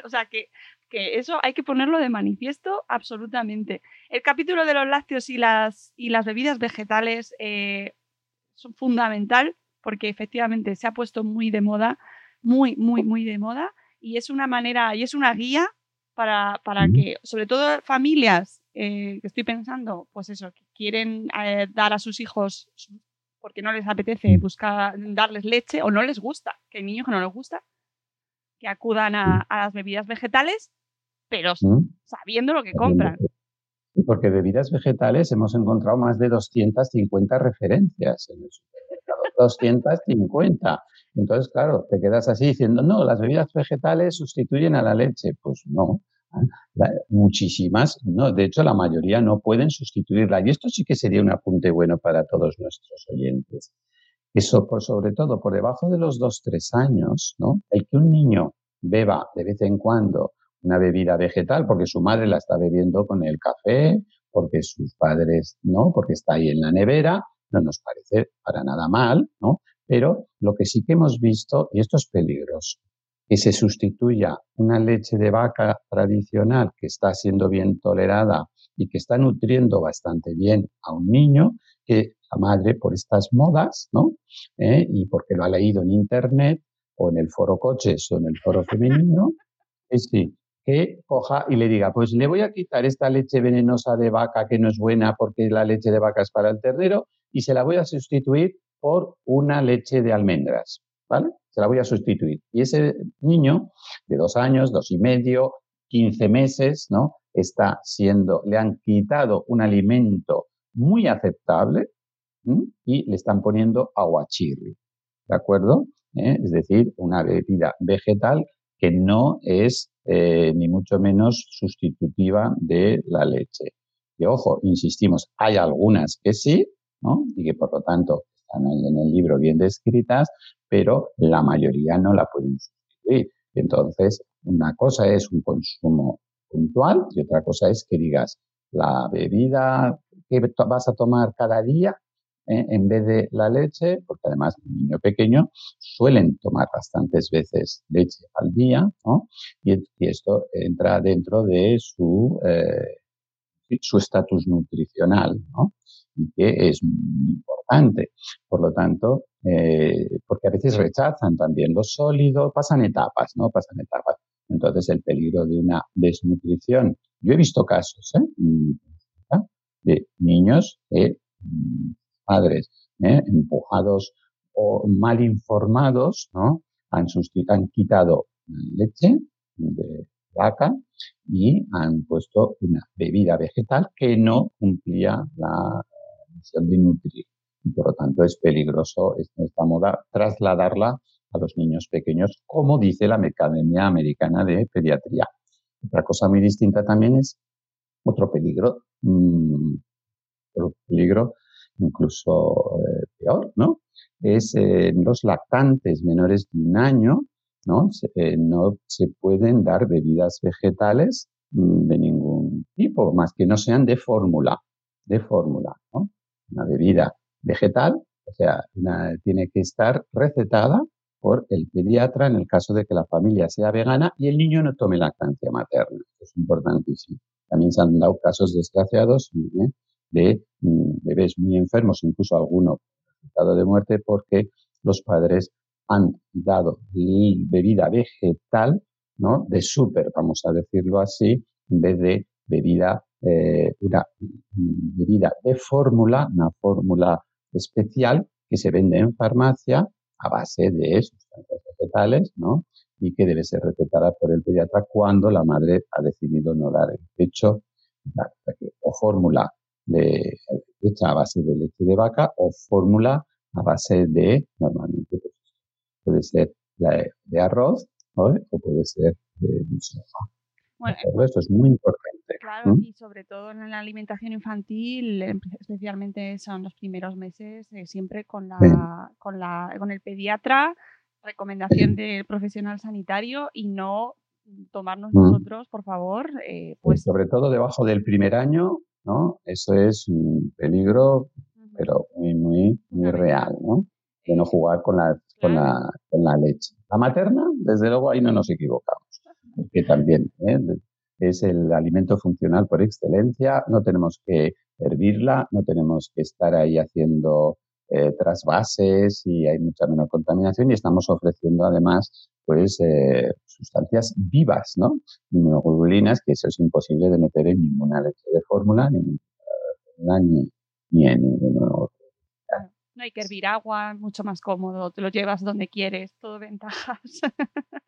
o sea que que eso hay que ponerlo de manifiesto absolutamente. El capítulo de los lácteos y las, y las bebidas vegetales eh, son fundamental porque efectivamente se ha puesto muy de moda, muy, muy, muy de moda y es una manera y es una guía para, para que, sobre todo familias eh, que estoy pensando, pues eso, que quieren eh, dar a sus hijos porque no les apetece buscar darles leche o no les gusta, que hay niños que no les gusta, que acudan a, a las bebidas vegetales, pero ¿Mm? sabiendo lo que compran. Porque bebidas vegetales hemos encontrado más de 250 referencias en el supermercado. 250. Entonces, claro, te quedas así diciendo, no, las bebidas vegetales sustituyen a la leche. Pues no, muchísimas, no, de hecho la mayoría no pueden sustituirla. Y esto sí que sería un apunte bueno para todos nuestros oyentes. Eso, por sobre todo, por debajo de los 2-3 años, ¿no? El que un niño beba de vez en cuando una bebida vegetal, porque su madre la está bebiendo con el café, porque sus padres no, porque está ahí en la nevera, no nos parece para nada mal, ¿no? Pero lo que sí que hemos visto, y esto es peligroso, que se sustituya una leche de vaca tradicional que está siendo bien tolerada y que está nutriendo bastante bien a un niño, que la madre por estas modas, ¿no? ¿Eh? Y porque lo ha leído en internet o en el foro coches o en el foro femenino, es sí, que coja y le diga, pues le voy a quitar esta leche venenosa de vaca que no es buena porque la leche de vaca es para el ternero y se la voy a sustituir por una leche de almendras, ¿vale? Se la voy a sustituir. Y ese niño de dos años, dos y medio, 15 meses, ¿no? Está siendo, le han quitado un alimento muy aceptable y le están poniendo aguachirri, ¿de acuerdo? ¿Eh? Es decir, una bebida vegetal que no es eh, ni mucho menos sustitutiva de la leche. Y ojo, insistimos, hay algunas que sí, ¿no? Y que por lo tanto están en el libro bien descritas, pero la mayoría no la pueden sustituir. Entonces, una cosa es un consumo puntual y otra cosa es que digas, la bebida que vas a tomar cada día, ¿eh? en vez de la leche, porque además un niño pequeño suelen tomar bastantes veces leche al día, ¿no? Y, y esto entra dentro de su eh, su estatus nutricional, ¿no? Y que es muy importante. Por lo tanto, eh, porque a veces rechazan también lo sólido, pasan etapas, ¿no? Pasan etapas. Entonces, el peligro de una desnutrición. Yo he visto casos, ¿eh? ¿ah? De niños mm, padres, ¿eh? empujados o mal informados, ¿no? Han, han quitado leche de vaca y han puesto una bebida vegetal que no cumplía la misión de nutrir. Y por lo tanto es peligroso es- esta moda trasladarla a los niños pequeños, como dice la Academia Americana de Pediatría. Otra cosa muy distinta también es otro peligro, mm, otro peligro incluso eh, peor, ¿no? Es eh, los lactantes menores de un año, ¿no? Se, eh, no se pueden dar bebidas vegetales mm, de ningún tipo, más que no sean de fórmula, de fórmula. Una bebida vegetal, o sea, tiene que estar recetada por el pediatra en el caso de que la familia sea vegana y el niño no tome lactancia materna. Es importantísimo. También se han dado casos desgraciados ¿eh? de mm, bebés muy enfermos, incluso alguno resultado de muerte, porque los padres han dado bebida vegetal, ¿no? De súper, vamos a decirlo así, en vez de bebida, eh, mm, bebida de fórmula, una fórmula especial que se vende en farmacia a base de sustancias vegetales, ¿no? Y que debe ser recetada por el pediatra cuando la madre ha decidido no dar el pecho o fórmula de, hecha a base de leche de vaca o fórmula a base de, normalmente pues, puede ser la de, de arroz ¿vale? o puede ser de, de soja. Bueno, ¿de acuerdo? Esto es muy importante. Claro, ¿Mm? y sobre todo en la alimentación infantil, especialmente son los primeros meses, eh, siempre con Sí. la, con la, con el pediatra, recomendación del profesional sanitario y no tomarnos Mm. nosotros, por favor, eh, Pues pues sobre todo debajo del primer año, ¿no? Eso es un peligro, ujú, pero muy, muy, muy real, ¿no? De no eh, jugar con la, con la, con la leche. La materna, desde luego, ahí no nos equivocamos. porque también ¿eh? es el alimento funcional por excelencia, no tenemos que hervirla, no tenemos que estar ahí haciendo eh, trasvases y hay mucha menos contaminación y estamos ofreciendo además pues eh, sustancias vivas, ¿no? Inmunoglobulinas, que eso es imposible de meter en ninguna leche de fórmula, ni, ni, ni en ninguno no hay que hervir agua, mucho más cómodo, te lo llevas donde quieres, todo ventajas.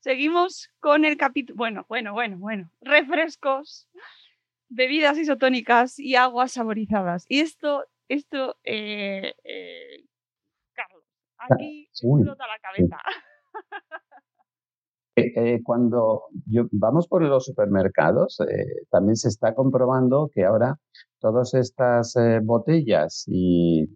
Seguimos con el capítulo, bueno, bueno, bueno, bueno, refrescos, bebidas isotónicas y aguas saborizadas. Y esto, esto, eh, eh, Carlos, aquí explota la cabeza. Eh, cuando vamos por los supermercados, también se está comprobando que ahora todas estas botellas y,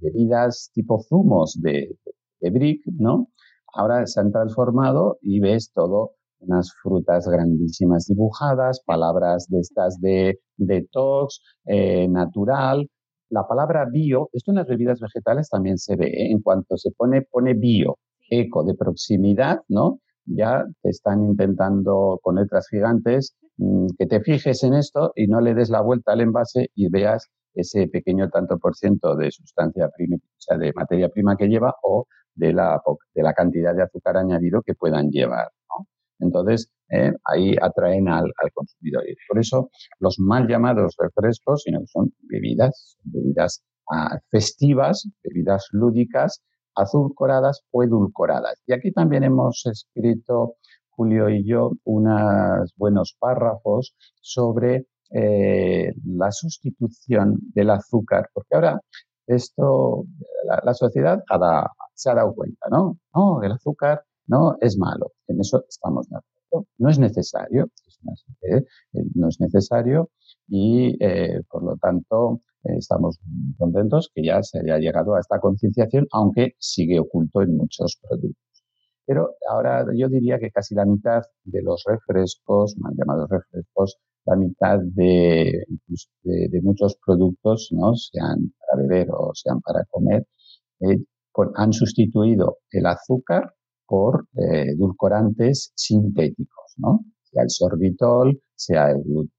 bebidas tipo zumos de, de brick, ¿no? Ahora se han transformado y ves todo unas frutas grandísimas dibujadas, palabras de estas de detox, eh, natural. La palabra bio, esto en las bebidas vegetales también se ve, ¿eh? en cuanto se pone, pone bio, eco, de proximidad, ¿no? Ya te están intentando con letras gigantes mm, que te fijes en esto y no le des la vuelta al envase y veas ese pequeño tanto por ciento de sustancia prima, o sea, de materia prima que lleva o de la, de la cantidad de azúcar añadido que puedan llevar. Entonces, eh, ahí atraen al, consumidor. Y por eso los mal llamados refrescos, sino que son bebidas, bebidas ah, festivas, bebidas lúdicas, azulcoradas o edulcoradas. Y aquí también hemos escrito, Julio y yo, unos buenos párrafos sobre eh, la sustitución del azúcar, porque ahora esto, la, sociedad se ha dado cuenta, ¿no? No, el azúcar no es malo, en eso estamos de acuerdo. No es necesario, eh, no es necesario y eh, por lo tanto estamos contentos que ya se haya llegado a esta concienciación, aunque sigue oculto en muchos productos. Pero ahora yo diría que casi la mitad de los refrescos, mal llamados refrescos, la mitad de, de, muchos productos, ¿no? sean para beber o sean para comer, eh, han sustituido el azúcar por eh, edulcorantes sintéticos, ¿no? Sea el sorbitol, sea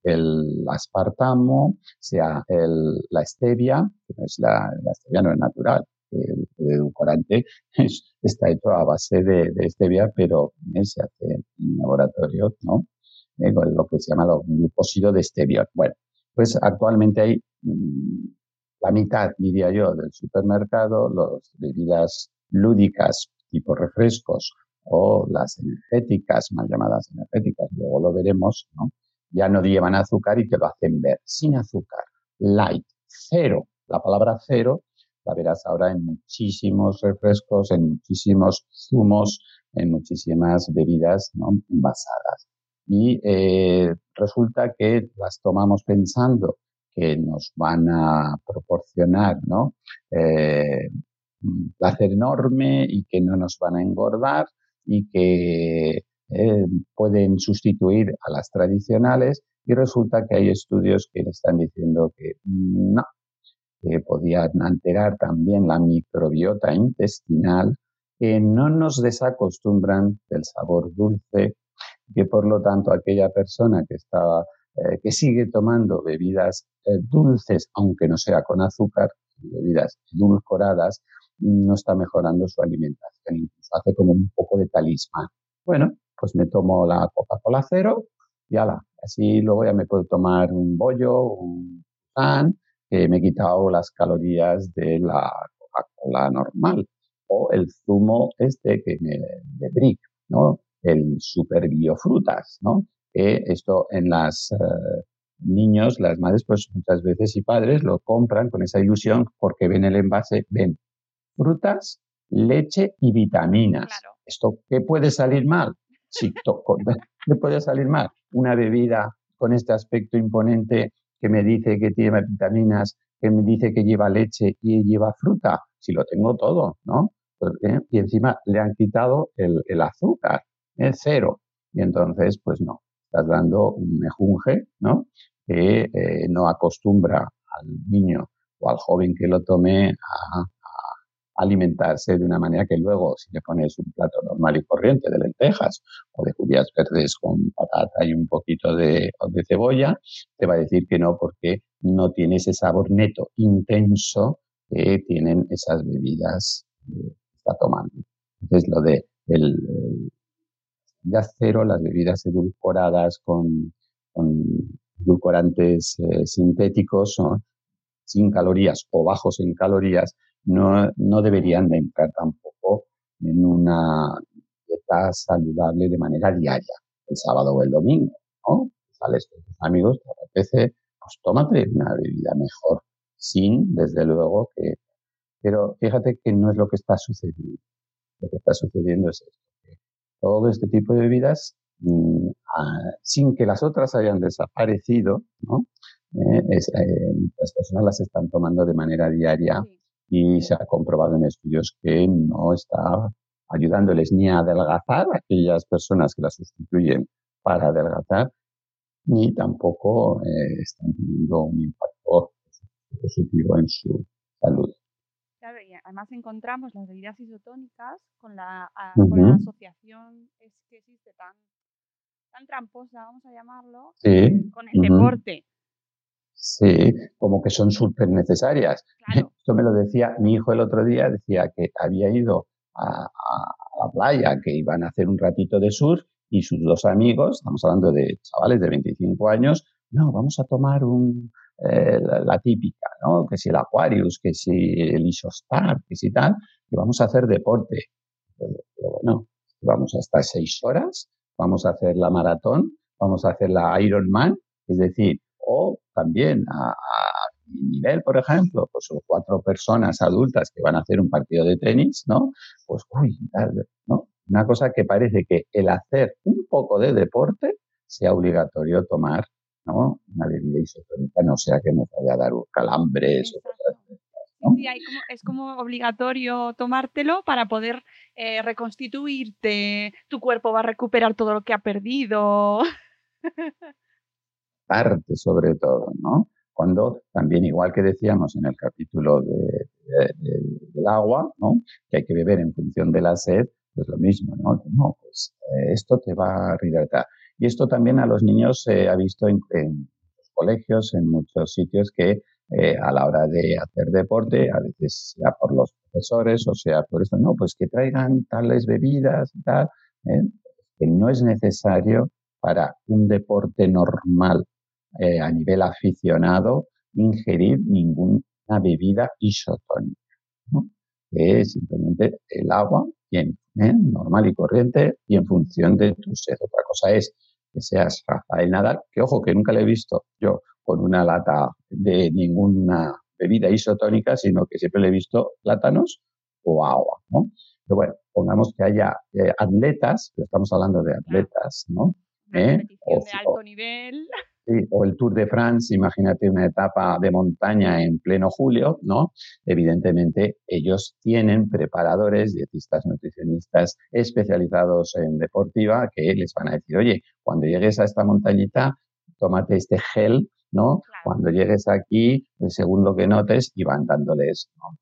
el, aspartamo, sea el, la stevia, es la, stevia no es natural, el, edulcorante está hecho a base de, stevia, pero se hace en laboratorio, ¿no? ¿eh? lo que se llama el glucósido de stevia. Bueno, pues actualmente hay mm, la mitad, diría yo, del supermercado, las bebidas lúdicas tipo refrescos o las energéticas, mal llamadas energéticas, luego lo veremos, ¿no? ya no llevan azúcar y te lo hacen ver sin azúcar, light, cero. La palabra cero la verás ahora en muchísimos refrescos, en muchísimos zumos, en muchísimas bebidas ¿no? envasadas y eh, resulta que las tomamos pensando que nos van a proporcionar ¿no? Eh, un placer enorme y que no nos van a engordar y que eh, pueden sustituir a las tradicionales y resulta que hay estudios que están diciendo que no, que podían alterar también la microbiota intestinal, que no nos desacostumbran del sabor dulce que por lo tanto aquella persona que estaba eh, que sigue tomando bebidas eh, dulces, aunque no sea con azúcar, bebidas edulcoradas, no está mejorando su alimentación, incluso hace como un poco de talismán. Bueno, pues me tomo la Coca-Cola cero y ala, así luego ya me puedo tomar un bollo, un pan, que me he quitado las calorías de la Coca-Cola normal o el zumo este que me de ¿no? el super biofrutas, ¿no? Que esto en las eh, niños, las madres, pues muchas veces y padres lo compran con esa ilusión porque ven el envase, ven frutas, leche y vitaminas. ¿Esto qué puede salir mal? Sí, ¿qué puede salir mal? Una bebida con este aspecto imponente que me dice que tiene vitaminas, que me dice que lleva leche y lleva fruta. Si lo tengo todo, ¿no? Pues, ¿eh? Y encima le han quitado el, el azúcar es cero. Y entonces, pues no, estás dando un mejunje, ¿no? Que eh, no acostumbra al niño o al joven que lo tome a, alimentarse de una manera que luego, si le pones un plato normal y corriente de lentejas o de judías verdes con patata y un poquito de, de cebolla, te va a decir que no porque no tiene ese sabor neto, intenso que tienen esas bebidas que está tomando. Entonces, lo de el, de acero, las bebidas edulcoradas con, con edulcorantes eh, sintéticos, ¿no? sin calorías o bajos en calorías, no, no deberían de entrar tampoco en una dieta saludable de manera diaria, el sábado o el domingo, ¿no? Sales con tus amigos, te apetece, pues tómate una bebida mejor, sin, desde luego, que... Pero fíjate que no es lo que está sucediendo. Lo que está sucediendo es esto, que todo este tipo de bebidas, mmm, ah, sin que las otras hayan desaparecido, ¿no? Eh, es, eh, las personas las están tomando de manera diaria y se ha comprobado en estudios que no está ayudándoles ni a adelgazar a aquellas personas que las sustituyen para adelgazar, ni tampoco eh, están teniendo un impacto positivo en su salud. Claro, y además encontramos las bebidas isotónicas con la, a, Ujú. con la asociación es que existe tan, tan tramposa, vamos a llamarlo, Sí, eh, con el ujú. deporte. Sí, como que son súper necesarias. Claro. Esto me lo decía mi hijo el otro día, decía que había ido a, a la playa, que iban a hacer un ratito de surf y sus dos amigos, estamos hablando de chavales de 25 años, no, vamos a tomar un, eh, la, la típica, ¿no? Que si el Aquarius, que si el Isostar, que si tal, que vamos a hacer deporte. Pero, pero bueno, vamos a estar seis horas, vamos a hacer la maratón, vamos a hacer la Ironman, es decir, o también a, a mi nivel, por ejemplo, pues cuatro personas adultas que van a hacer un partido de tenis, ¿no? Pues, uy, ¿no? Una cosa que parece que el hacer un poco de deporte sea obligatorio tomar, ¿no? Una bebida isotónica, no sea que nos vaya a dar calambres o cosas sí, hay como, es como obligatorio tomártelo para poder eh, reconstituirte, tu cuerpo va a recuperar todo lo que ha perdido. parte sobre todo, ¿no? Cuando también, igual que decíamos en el capítulo de, de- de- del agua, ¿no? Que hay que beber en función de la sed, pues lo mismo, ¿no? No, pues eh, esto te va a rehidratar. Y esto también a los niños se ha visto en, en los colegios, en muchos sitios que eh, a la hora de hacer deporte, a veces sea por los profesores o sea por esto, no, pues que traigan tales bebidas y tal, ¿eh? que no es necesario para un deporte normal eh, a nivel aficionado ingerir ninguna bebida isotónica, ¿no? que es simplemente el agua y en- ¿eh? normal y corriente y en función de tu sed. Otra cosa es que seas Rafael Nadal, que ojo que nunca le he visto yo con una lata de ninguna bebida isotónica, sino que siempre le he visto plátanos o agua, ¿no? Pero bueno, pongamos que haya eh, atletas, pero estamos hablando de atletas, ¿no? ¿Eh? competición O- de alto nivel. Sí, o el Tour de France, imagínate una etapa de montaña en pleno julio, ¿no? Evidentemente, ellos tienen preparadores, dietistas, nutricionistas especializados en deportiva que les van a decir, oye, cuando llegues a esta montañita, tómate este gel, ¿no? Claro. Cuando llegues aquí, según lo que notes, y van dándoles, ¿no?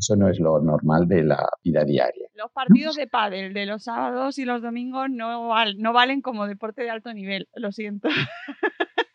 Eso no es lo normal de la vida diaria. Los partidos de pádel de los sábados y los domingos no, val- no valen como deporte de alto nivel, lo siento.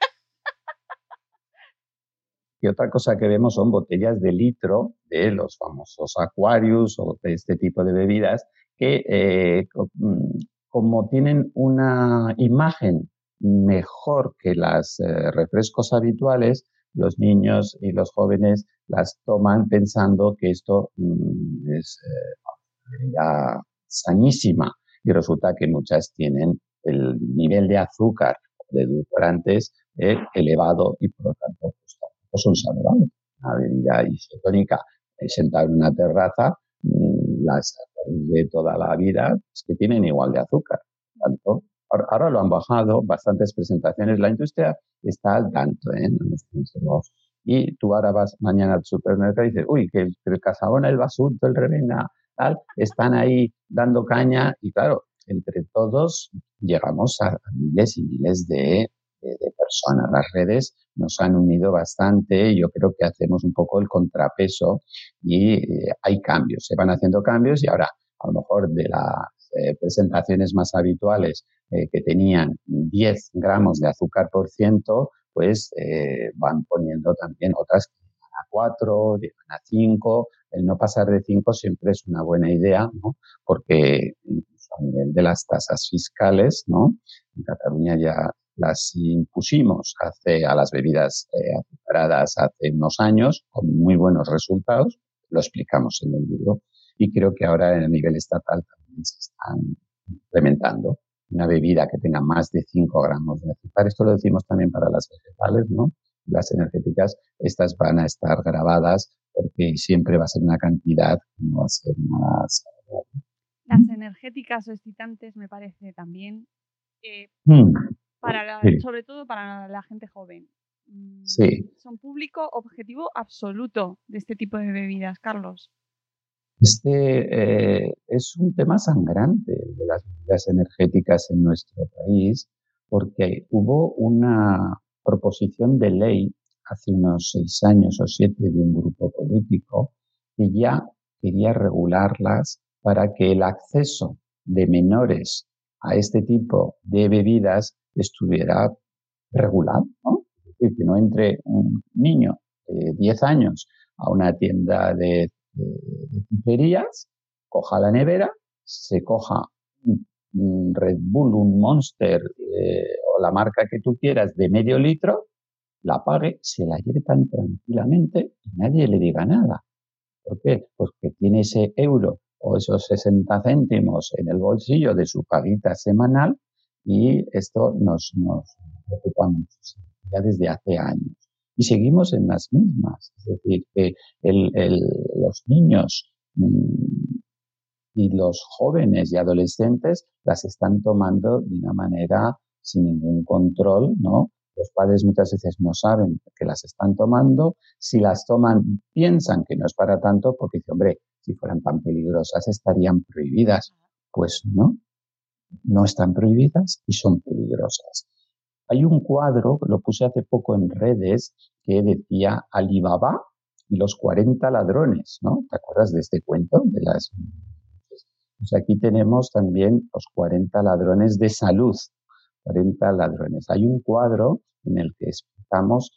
Y otra cosa que vemos son botellas de litro de los famosos Aquarius o de este tipo de bebidas que eh, mm, como tienen una imagen mejor que las eh, refrescos habituales, los niños y los jóvenes las toman pensando que esto mm, es eh, bebida sanísima y resulta que muchas tienen el nivel de azúcar de edulcorantes eh, elevado y por lo tanto pues, son saludables. Una bebida isotónica sentada en una terraza, mm, las de toda la vida es que tienen igual de azúcar. Por tanto, ahora, lo han bajado, bastantes presentaciones, la industria está al tanto, ¿eh? Y tú ahora vas mañana al supermercado y dices, uy, que el, el Casabona, el Basurto, el Revena, tal, están ahí dando caña y claro, entre todos llegamos a, miles y miles de, de personas. Las redes nos han unido bastante, yo creo que hacemos un poco el contrapeso y eh, hay cambios, se van haciendo cambios y ahora a lo mejor de las eh, presentaciones más habituales eh, que tenían 10 gramos de azúcar por ciento, pues van poniendo también otras a 4, a 5. El no pasar de 5 siempre es una buena idea, porque incluso a nivel de las tasas fiscales, ¿no? en Cataluña ya las impusimos hace, a las bebidas eh, azucaradas hace unos años con muy buenos resultados, lo explicamos en el libro, y creo que ahora a nivel estatal se están implementando una bebida que tenga más de 5 gramos de azúcar. Esto lo decimos también para las vegetales, ¿no? Las energéticas, estas van a estar grabadas porque siempre va a ser una cantidad no va a ser más. Las energéticas o excitantes me parece también eh, mm sobre todo para la gente joven. Mm, sí. Son público objetivo absoluto de este tipo de bebidas, Carlos. Este eh, es un tema sangrante de las bebidas energéticas en nuestro país, porque hubo una proposición de ley hace unos seis años o siete de un grupo político que ya quería regularlas para que el acceso de menores a este tipo de bebidas estuviera regulado, ¿no? Es decir, que no entre un niño de 10 años a una tienda de, de, coja la nevera, se coja un Red Bull, un Monster eh, o la marca que tú quieras de medio litro, la pague, se la lleve tan tranquilamente y nadie le diga nada. ¿Por qué? Pues que tiene ese euro o esos 60 céntimos en el bolsillo de su paguita semanal y esto nos, nos preocupa mucho ya desde hace años. Y seguimos en las mismas, es decir, que el, el, los niños mmm, y los jóvenes y adolescentes las están tomando de una manera sin ningún control, ¿no? Los padres muchas veces no saben que las están tomando. Si las toman, piensan que no es para tanto porque dicen, hombre, si fueran tan peligrosas estarían prohibidas. Pues no, no están prohibidas y son peligrosas. Hay un cuadro, lo puse hace poco en redes, que decía Alibaba y los 40 ladrones, ¿no? ¿Te acuerdas de este cuento? De las... Pues aquí tenemos también los 40 ladrones de salud, 40 ladrones. Hay un cuadro en el que explicamos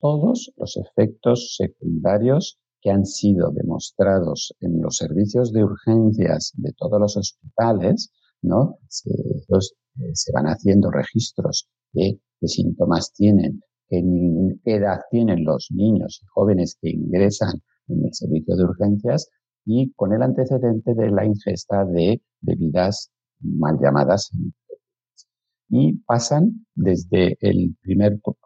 todos los efectos secundarios que han sido demostrados en los servicios de urgencias de todos los hospitales ¿no? Se, eh, se van haciendo registros de qué síntomas tienen, qué edad tienen los niños y jóvenes que ingresan en el servicio de urgencias y con el antecedente de la ingesta de bebidas mal llamadas y pasan desde el primer por,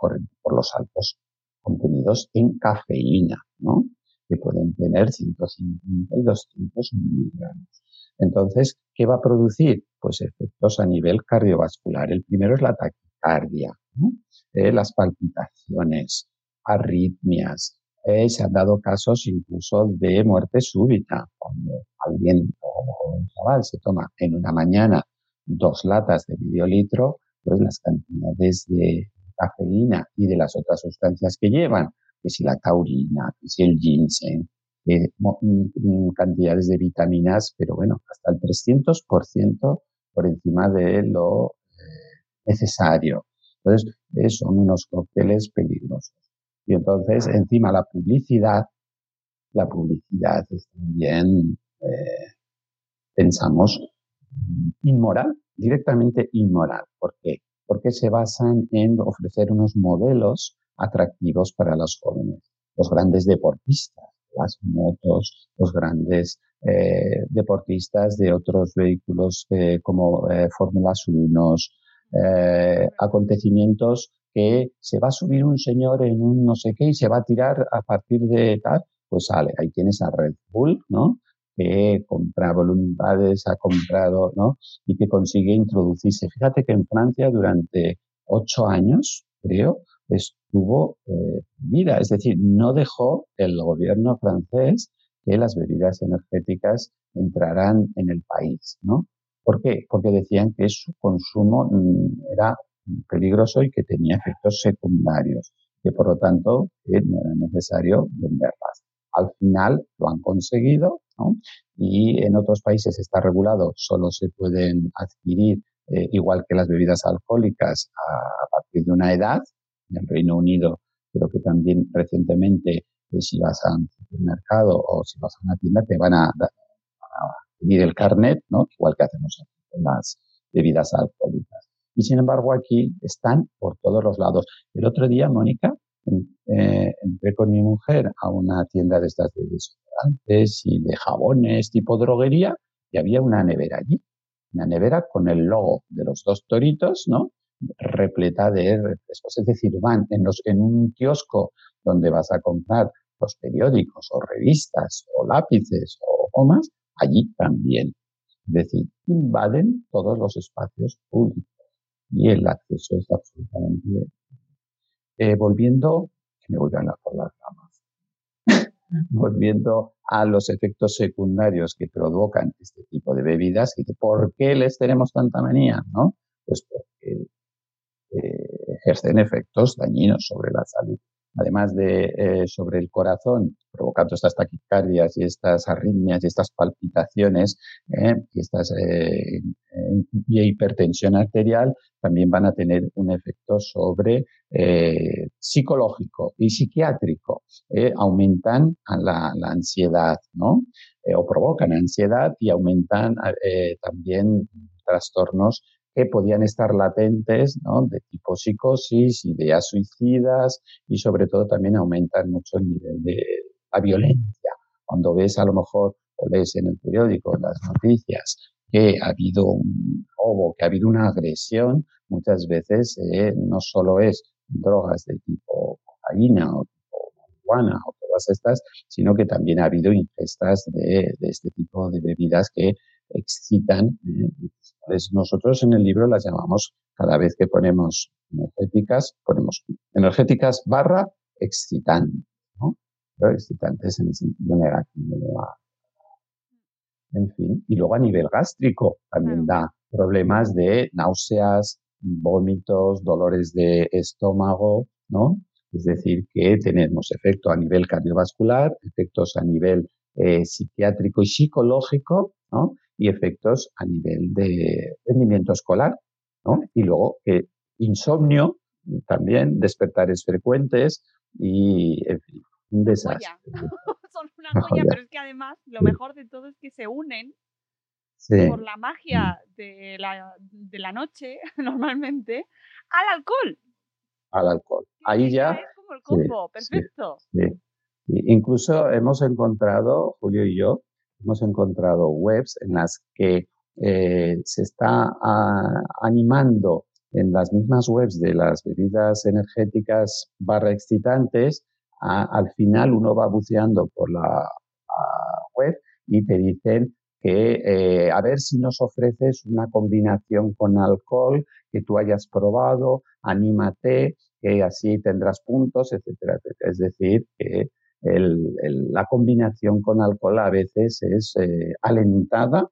por, los altos contenidos en cafeína, ¿no? que pueden tener 150 y 200 miligramos. Entonces, ¿qué va a producir? Pues efectos a nivel cardiovascular. El primero es la taquicardia, eh, las palpitaciones, arritmias. Eh, se han dado casos incluso de muerte súbita, cuando alguien o un chaval se toma en una mañana dos latas de medio litro, pues las cantidades de cafeína y de las otras sustancias que llevan, que si la taurina, que si el ginseng, eh, cantidades de vitaminas, pero bueno, hasta el 300% por encima de lo necesario. Entonces, eh, son unos cócteles peligrosos. Y entonces, encima la publicidad, la publicidad es también, eh, pensamos, inmoral, directamente inmoral. ¿Por qué? Porque se basan en ofrecer unos modelos atractivos para los jóvenes, los grandes deportistas las motos, los grandes eh, deportistas de otros vehículos eh, como Fórmulas 1, eh, acontecimientos que se va a subir un señor en un no sé qué y se va a tirar a partir de tal, pues sale, ahí tienes a Red Bull, ¿no? que compra voluntades, ha comprado, ¿no? Y que consigue introducirse. Fíjate que en Francia durante ocho años, creo, estuvo eh, vida, es decir, no dejó el gobierno francés que las bebidas energéticas entraran en el país, ¿no? ¿Por qué? Porque decían que su consumo mm, era peligroso y que tenía efectos secundarios, que por lo tanto eh, no era necesario venderlas. Al final lo han conseguido ¿no? y en otros países está regulado, solo se pueden adquirir eh, igual que las bebidas alcohólicas a, partir de una edad. En el Reino Unido creo que también recientemente eh, si vas a un supermercado o si vas a una tienda te van a, pedir el carnet, ¿no? igual que hacemos con las bebidas alcohólicas. Y sin embargo aquí están por todos los lados. El otro día, Mónica, eh, entré con mi mujer a una tienda de estas de desodorantes y de jabones tipo droguería y había una nevera allí. Una nevera con el logo de los dos toritos, ¿no? Repleta de refrescos. Es decir, van en, los, en un kiosco donde vas a comprar los periódicos o revistas o lápices o gomas, allí también. Es decir, invaden todos los espacios públicos y el acceso es absolutamente eh, volviendo, que me vuelvan a las ramas, volviendo a los efectos secundarios que provocan este tipo de bebidas, y ¿por qué les tenemos tanta manía? ¿no? Pues porque eh, ejercen efectos dañinos sobre la salud además de eh, sobre el corazón, provocando estas taquicardias y estas arritmias y estas palpitaciones eh, y eh, hipertensión arterial, también van a tener un efecto sobre psicológico y psiquiátrico. aumentan la, la, ansiedad, ¿no? o provocan ansiedad y aumentan también trastornos que podían estar latentes ¿no? de tipo psicosis, ideas suicidas y sobre todo también aumentan mucho el nivel de la violencia. Cuando ves a lo mejor o lees en el periódico, en las noticias, que ha habido un robo, que ha habido una agresión, muchas veces eh, no solo es drogas de tipo cocaína o tipo marihuana o todas estas, sino que también ha habido ingestas de, de este tipo de bebidas que excitan. Eh, pues nosotros en el libro las llamamos, cada vez que ponemos energéticas, ponemos energéticas barra excitantes, ¿no? Pero excitantes en el sentido negativo. En fin, y luego a nivel gástrico también da problemas de náuseas, vómitos, dolores de estómago, ¿no? Es decir, que tenemos efecto a nivel cardiovascular, efectos a nivel eh, psiquiátrico y psicológico, ¿no? Y efectos a nivel de rendimiento escolar, ¿no? Y luego eh, insomnio, también despertares frecuentes y, en fin, un desastre. Son una joya, pero es que además lo mejor de todo es que se unen por la magia de la, de la noche, normalmente, al alcohol. Al alcohol. Ahí ya... Es como el combo, perfecto. Sí, Incluso hemos encontrado, Julio y yo, hemos encontrado webs en las que eh, se está ah, animando en las mismas webs de las bebidas energéticas barra excitantes, al final uno va buceando por la web y te dicen que eh, a ver si nos ofreces una combinación con alcohol que tú hayas probado, anímate, que así tendrás puntos, etcétera, etcétera. Es decir, que la combinación con alcohol a veces es eh, alentada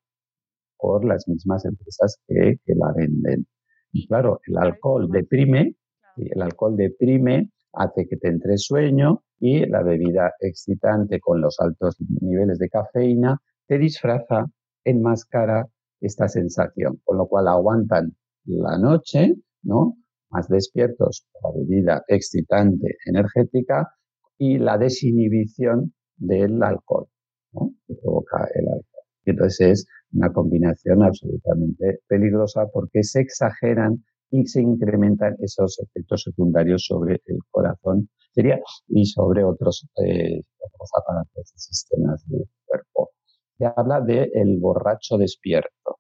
por las mismas empresas que, la venden. Y claro, el alcohol deprime, el alcohol deprime, hace que te entre sueño y la bebida excitante con los altos niveles de cafeína te disfraza, enmascara esta sensación, con lo cual aguantan la noche, ¿no? Más despiertos por la bebida excitante energética y la desinhibición del alcohol, ¿no? que provoca el alcohol. Y entonces es una combinación absolutamente peligrosa porque se exageran y se incrementan esos efectos secundarios sobre el corazón sería, y sobre otros, eh, otros aparatos y sistemas del cuerpo. Se habla de el borracho despierto.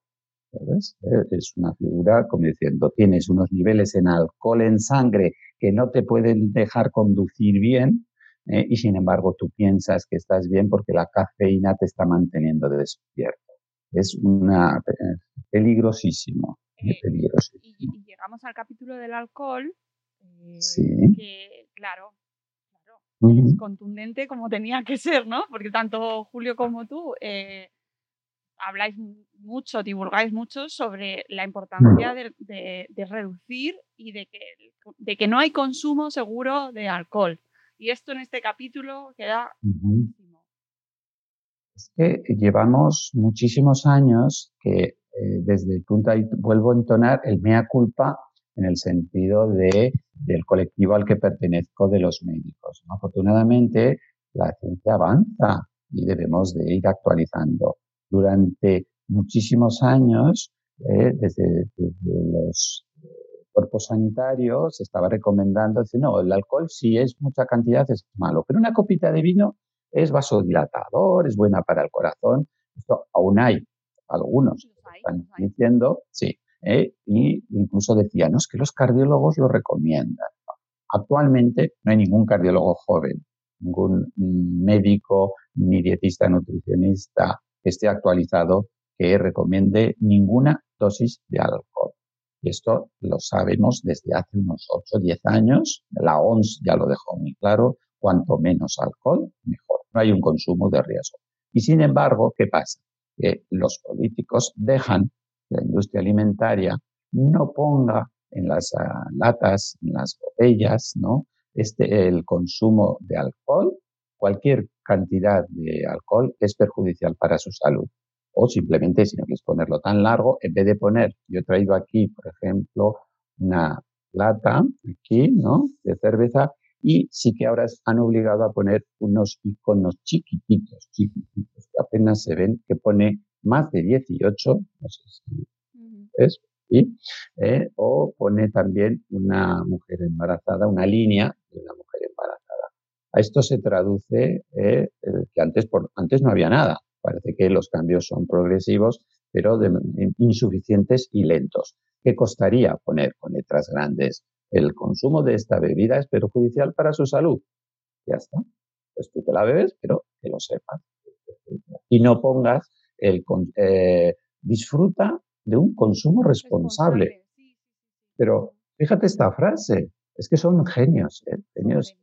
¿sabes? Eh, es una figura como diciendo, tienes unos niveles en alcohol en sangre que no te pueden dejar conducir bien, ¿eh? y sin embargo tú piensas que estás bien porque la cafeína te está manteniendo despierto. Es una eh, peligrosísimo, eh, peligrosísimo. Y, llegamos al capítulo del alcohol, sí. que claro, claro es contundente como tenía que ser, ¿no? Porque tanto Julio como tú habláis mucho, divulgáis mucho sobre la importancia de, de- de reducir y de que, de que no hay consumo seguro de alcohol. Y esto en este capítulo queda clarísimo. Es que llevamos muchísimos años que eh, desde el punto ahí vuelvo a entonar el mea culpa en el sentido de, del colectivo al que pertenezco de los médicos. ¿no? Afortunadamente, la ciencia avanza y debemos de ir actualizando. Durante muchísimos años, eh, desde, desde los cuerpos sanitarios, se estaba recomendando, decir, no, el alcohol si es mucha cantidad es malo, pero una copita de vino es vasodilatador, es buena para el corazón. Esto aún hay algunos hay, están diciendo, sí, ¿eh? y incluso decían, no, es que los cardiólogos lo recomiendan. Actualmente no hay ningún cardiólogo joven, ningún médico ni dietista nutricionista que esté actualizado que recomiende ninguna dosis de alcohol. Y esto lo sabemos desde hace unos 8 o 10 años. La OMS ya lo dejó muy claro. Cuanto menos alcohol, mejor. No hay un consumo de riesgo. Y sin embargo, ¿qué pasa? Que los políticos dejan que la industria alimentaria no ponga en las ah, latas, en las botellas, ¿no? Este, el consumo de alcohol, cualquier cantidad de alcohol es perjudicial para su salud. O simplemente, si no quieres ponerlo tan largo, en vez de poner, yo he traído aquí, por ejemplo, una lata, aquí, ¿no? De cerveza, y sí que ahora han obligado a poner unos iconos chiquititos, chiquititos, que apenas se ven, que pone más de 18, no sé si es, ¿sí? Eh, o pone también una mujer embarazada, una línea de una mujer embarazada. A esto se traduce eh, que antes, por, antes no había nada. Parece que los cambios son progresivos, pero de- insuficientes y lentos. ¿Qué costaría poner con letras grandes? El consumo de esta bebida es perjudicial para su salud. Ya está. Pues tú te la bebes, pero que lo sepas. Y no pongas el eh, disfruta de un consumo responsable. Pero fíjate esta frase, es que son genios, ¿eh? genios,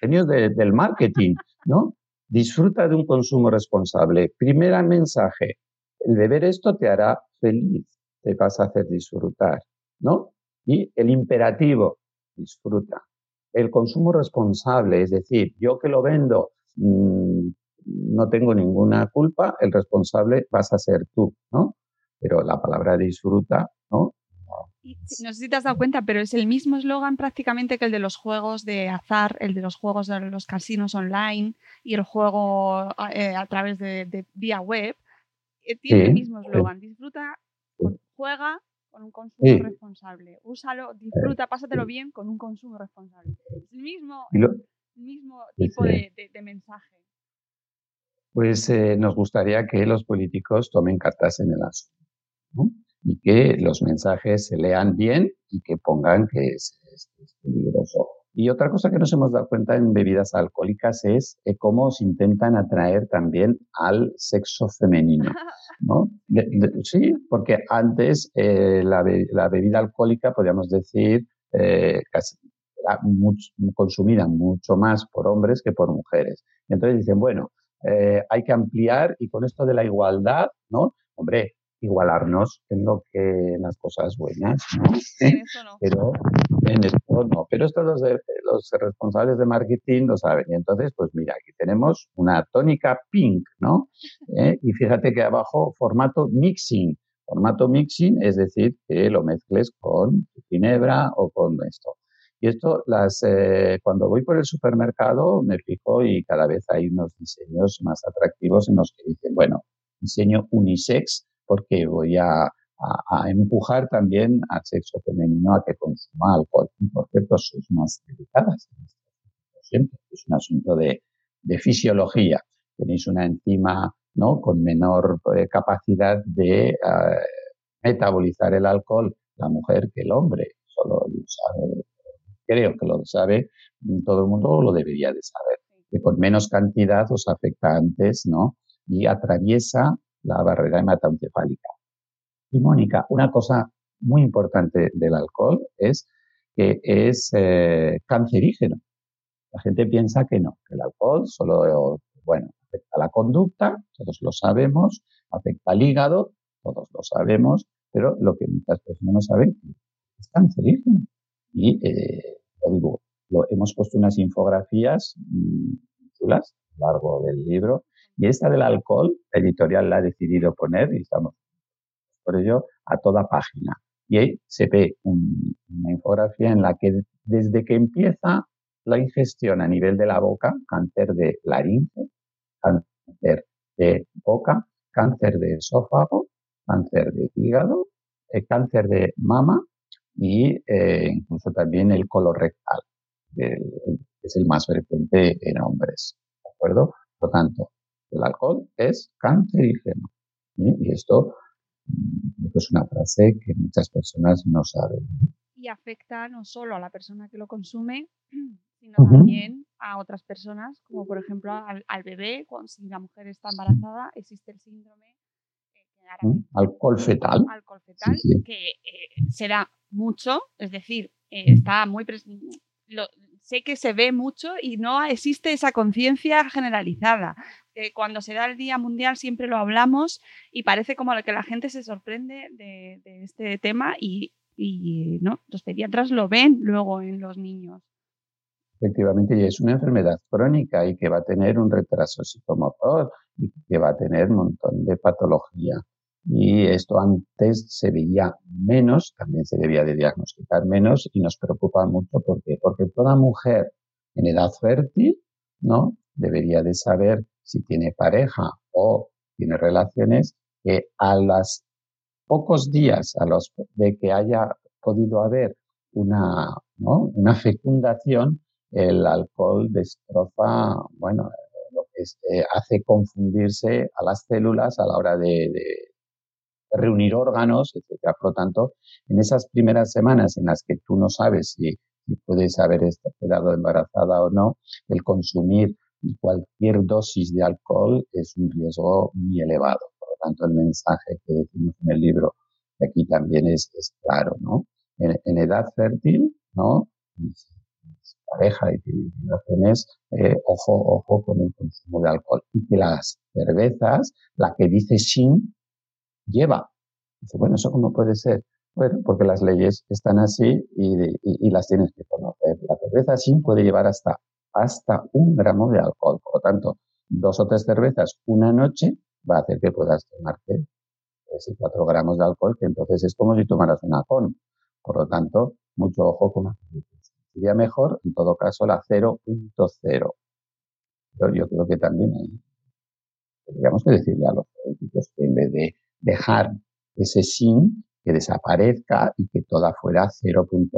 genios de- del marketing, ¿no? Disfruta de un consumo responsable. Primer mensaje, el beber esto te hará feliz, te vas a hacer disfrutar, ¿no? Y el imperativo, disfruta. El consumo responsable, es decir, yo que lo vendo, mm, no tengo ninguna culpa, el responsable vas a ser tú, ¿no? Pero la palabra disfruta, ¿no? No sé si te has dado cuenta, pero es el mismo eslogan prácticamente que el de los juegos de azar, el de los juegos de los casinos online y el juego eh, a través de, de vía web. Eh, tiene el mismo sí. eslogan. Disfruta, juega con un consumo Sí. responsable. Úsalo, disfruta, pásatelo bien con un consumo responsable. Es el mismo, el mismo tipo sí. de, de- de mensaje. pues eh, nos gustaría que los políticos tomen cartas en el asunto ¿no? Y que los mensajes se lean bien y que pongan que es, peligroso. Y otra cosa que nos hemos dado cuenta en bebidas alcohólicas es eh, cómo se intentan atraer también al sexo femenino. ¿no? Sí, porque antes eh, la, la bebida alcohólica, podríamos decir, eh, era consumida mucho más por hombres que por mujeres. Entonces dicen, bueno, eh, hay que ampliar y con esto de la igualdad, ¿no? Hombre, igualarnos en lo que en las cosas buenas, ¿no? En eso no. pero en esto no. Pero esto los, los responsables de marketing lo saben. Y entonces, pues mira, aquí tenemos una tónica pink, ¿no? ¿Eh? Y fíjate que abajo formato mixing. Formato mixing es decir que lo mezcles con ginebra o con esto. Y esto, las, eh, cuando voy por el supermercado, me fijo y cada vez hay unos diseños más atractivos en los que dicen, bueno, diseño unisex porque voy a, a- a empujar también al sexo femenino a que consuma alcohol. Y por cierto, sois más delicadas. Siento, es un asunto de, de fisiología. Tenéis una enzima ¿no? con menor eh, capacidad de eh, metabolizar el alcohol la mujer que el hombre. Solo lo sabe, creo que lo sabe todo el mundo, lo debería de saber. Que con menos cantidad os afecta antes, ¿no? Y atraviesa la barrera hematoencefálica. Y Mónica, una cosa muy importante del alcohol es que es eh, cancerígeno. La gente piensa que no, que el alcohol solo, bueno, afecta la conducta, todos lo sabemos, afecta al hígado, todos lo sabemos, pero lo que muchas personas no saben es cancerígeno. Y, eh, lo digo, lo, hemos puesto unas infografías mm, chulas a lo largo del libro, y esta del alcohol, la editorial la ha decidido poner, y estamos por ello, a toda página. Y ahí se ve una infografía en la que desde que empieza la ingestión a nivel de la boca, cáncer de laringe, cáncer de boca, cáncer de esófago, cáncer de hígado, eh, cáncer de mama y eh, incluso también el colorectal, que es el más frecuente en hombres. ¿De acuerdo? Por lo tanto, el alcohol es cancerígeno. Y esto mm, es una frase que muchas personas no saben. Y afecta no solo a la persona que lo consume, sino también a otras personas, como por ejemplo al, bebé, cuando si la mujer está embarazada, existe el síndrome eh, alcohol fetal, alcohol fetal que eh, se da mucho, es decir, eh, está muy sé que se ve mucho y no existe esa conciencia generalizada. cuando se da el Día Mundial siempre lo hablamos y parece como que la gente se sorprende de, este tema y, y ¿no? los pediatras lo ven luego en los niños. Efectivamente, y es una enfermedad crónica y que va a tener un retraso psicomotor y que va a tener un montón de patología. Y esto antes se veía menos, también se debía de diagnosticar menos y nos preocupa mucho porque, porque toda mujer en edad fértil, ¿no? Debería de saber si tiene pareja o tiene relaciones que a los pocos días a los de que haya podido haber una, ¿no? una fecundación, el alcohol destroza, bueno, lo que eh, hace confundirse a las células a la hora de, reunir órganos, etcétera. Por lo tanto, en esas primeras semanas en las que tú no sabes si, puedes haber quedado embarazada o no, el consumir cualquier dosis de alcohol es un riesgo muy elevado. Por lo tanto, el mensaje que decimos en el libro aquí también es, claro, ¿no? En, edad fértil, ¿no? pareja y relaciones, eh, ojo, ojo con el consumo de alcohol. Y que las cervezas, la que dice sin, lleva. Dice, bueno, ¿eso cómo puede ser? Bueno, porque las leyes están así y, las tienes que conocer. La cerveza sin puede llevar hasta, hasta un gramo de alcohol. Por lo tanto, dos o tres cervezas una noche va a hacer que puedas tomarte tres y cuatro gramos de alcohol, que entonces es como si tomaras una con. Por lo tanto, mucho ojo con las Sería mejor, en todo caso, la 0.0. Pero yo creo que también tendríamos que decirle a los políticos que en vez de dejar ese sin, que desaparezca y que toda fuera 0.0.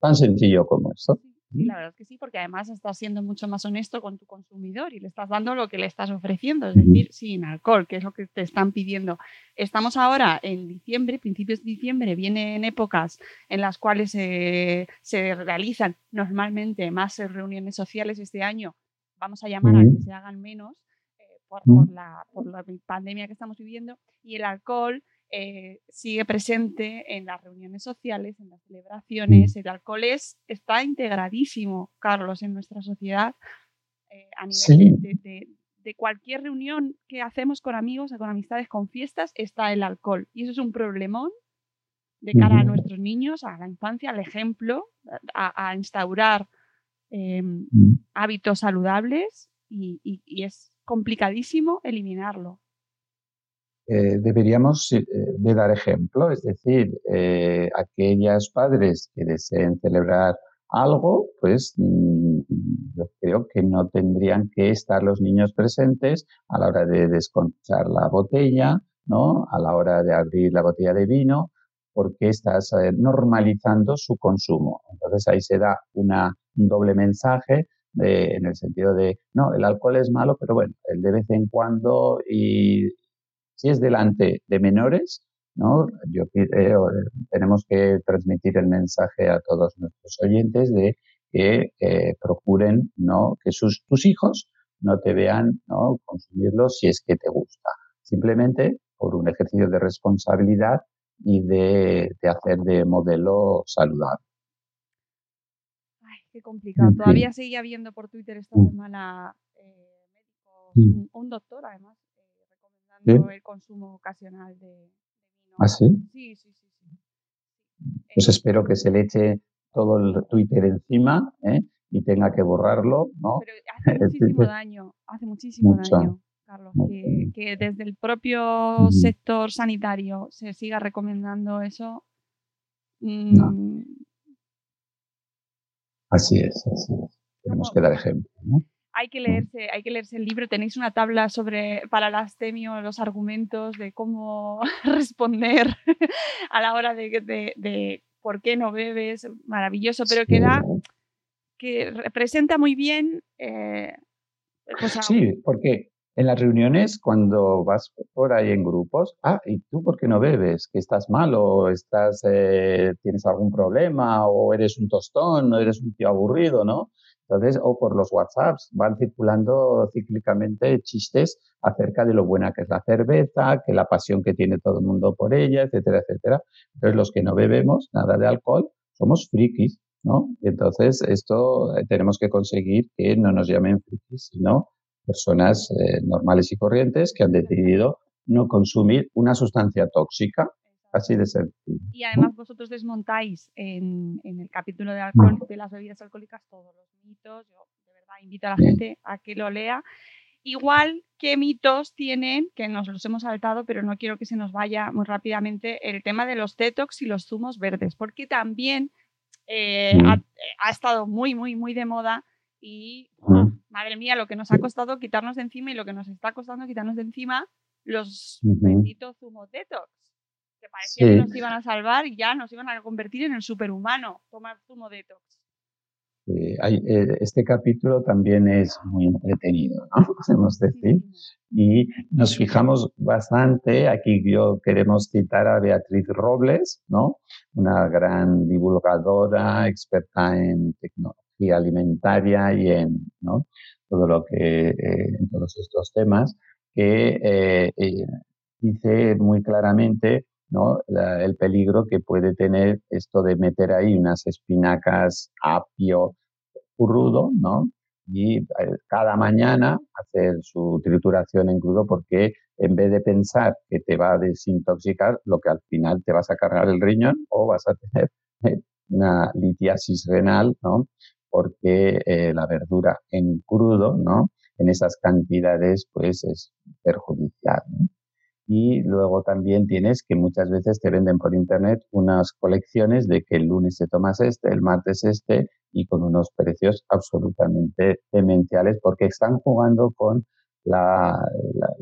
Tan sencillo como eso. Sí, la verdad es que sí, porque además estás siendo mucho más honesto con tu consumidor y le estás dando lo que le estás ofreciendo, es decir, sin alcohol, que es lo que te están pidiendo. Estamos ahora en diciembre, principios de diciembre, vienen épocas en las cuales se realizan normalmente más reuniones sociales este año. Vamos a llamar a que se hagan menos eh, por, la, por la pandemia que estamos viviendo y el alcohol eh, sigue presente en las reuniones sociales, en las celebraciones. El alcohol es, está integradísimo, Carlos, en nuestra sociedad eh, a nivel de, cualquier reunión que hacemos con amigos, con amistades, con fiestas, está el alcohol. Y eso es un problemón de cara a nuestros niños, a la infancia, al ejemplo, a, instaurar em, hábitos saludables y es complicadísimo eliminarlo. Eh, deberíamos eh, de dar ejemplo, es decir, eh, aquellas padres que deseen celebrar algo, pues mm, yo creo que no tendrían que estar los niños presentes a la hora de desconchar la botella, ¿no? A la hora de abrir la botella de vino, porque estás normalizando su consumo. Entonces ahí se da una, un doble mensaje en el sentido de, no, el alcohol es malo, pero bueno, el de vez en cuando y si es delante de menores, ¿no? Yo tenemos que transmitir el mensaje a todos nuestros oyentes de que eh, procuren, ¿no? Que sus, tus hijos no te vean, ¿no? Consumirlo si es que te gusta. Simplemente por un ejercicio de responsabilidad y de, hacer de modelo saludable. Qué complicado. Todavía seguía viendo por Twitter esta mm. semana Mm. un, doctor además eh, recomendando el consumo ocasional de, vino. ¿Ah, sí? Sí, sí, sí. Pues Eh, espero que se le eche todo el Twitter encima ¿eh? y tenga que borrarlo, ¿no? Pero hace muchísimo daño, hace muchísimo Mucho, daño, Carlos, que, que desde el propio sector sanitario se siga recomendando eso. No. Mm, Así es, así es. Tenemos que dar ejemplo, ¿no? hay que leerse, hay que leerse el libro. Tenéis una tabla sobre para la astemio, los argumentos de cómo responder a la hora de, de- de por qué no bebes, maravilloso, pero que da, que representa muy bien eh, pues a- Sí, porque en las reuniones, cuando vas por ahí en grupos, ah, ¿y tú por qué no bebes? ¿Que estás mal o estás, eh, tienes algún problema o eres un tostón o eres un tío aburrido, ¿no? Entonces, o por los WhatsApps van circulando cíclicamente chistes acerca de lo buena que es la cerveza, que la pasión que tiene todo el mundo por ella, etcétera, etcétera. Entonces, los que no bebemos nada de alcohol somos frikis, ¿no? Entonces, esto eh, tenemos que conseguir que no nos llamen frikis, sino personas eh, normales y corrientes que han decidido no consumir una sustancia tóxica, así de sencillo. Y además vosotros desmontáis en, en el capítulo de alcohol, de las bebidas alcohólicas, todos los mitos. Yo de verdad invito a la Bien. gente a que lo lea. Igual que mitos tienen, que nos los hemos saltado, pero no quiero que se nos vaya muy rápidamente, el tema de los detox y los zumos verdes, porque también eh, Mm. ha, ha estado muy, muy, muy de moda y Mm. Madre mía, lo que nos ha costado quitarnos de encima y lo que nos está costando quitarnos de encima los Ujú. benditos zumos detox. Que parecía que nos iban a salvar y ya nos iban a convertir en el superhumano. Tomar zumo detox. Eh, hay- eh, este capítulo también es muy entretenido, ¿no? Podemos decir. Y nos fijamos bastante, aquí yo queremos citar a Beatriz Robles, ¿no? Una gran divulgadora, experta en tecnología alimentaria y en todo lo que, eh, en todos estos temas, que eh, eh, dice muy claramente ¿no? El peligro que puede tener esto de meter ahí unas espinacas, apio crudo, ¿no? y cada mañana hacer su trituración en crudo porque en vez de pensar que te va a desintoxicar, lo que al final te vas a cargar el riñón o vas a tener una litiasis renal, ¿no? Porque eh, la verdura en crudo, ¿no? En esas cantidades, pues es perjudicial. Y luego también tienes que muchas veces te venden por internet unas colecciones de que el lunes te tomas este, el martes este, y con unos precios absolutamente demenciales porque están jugando con la,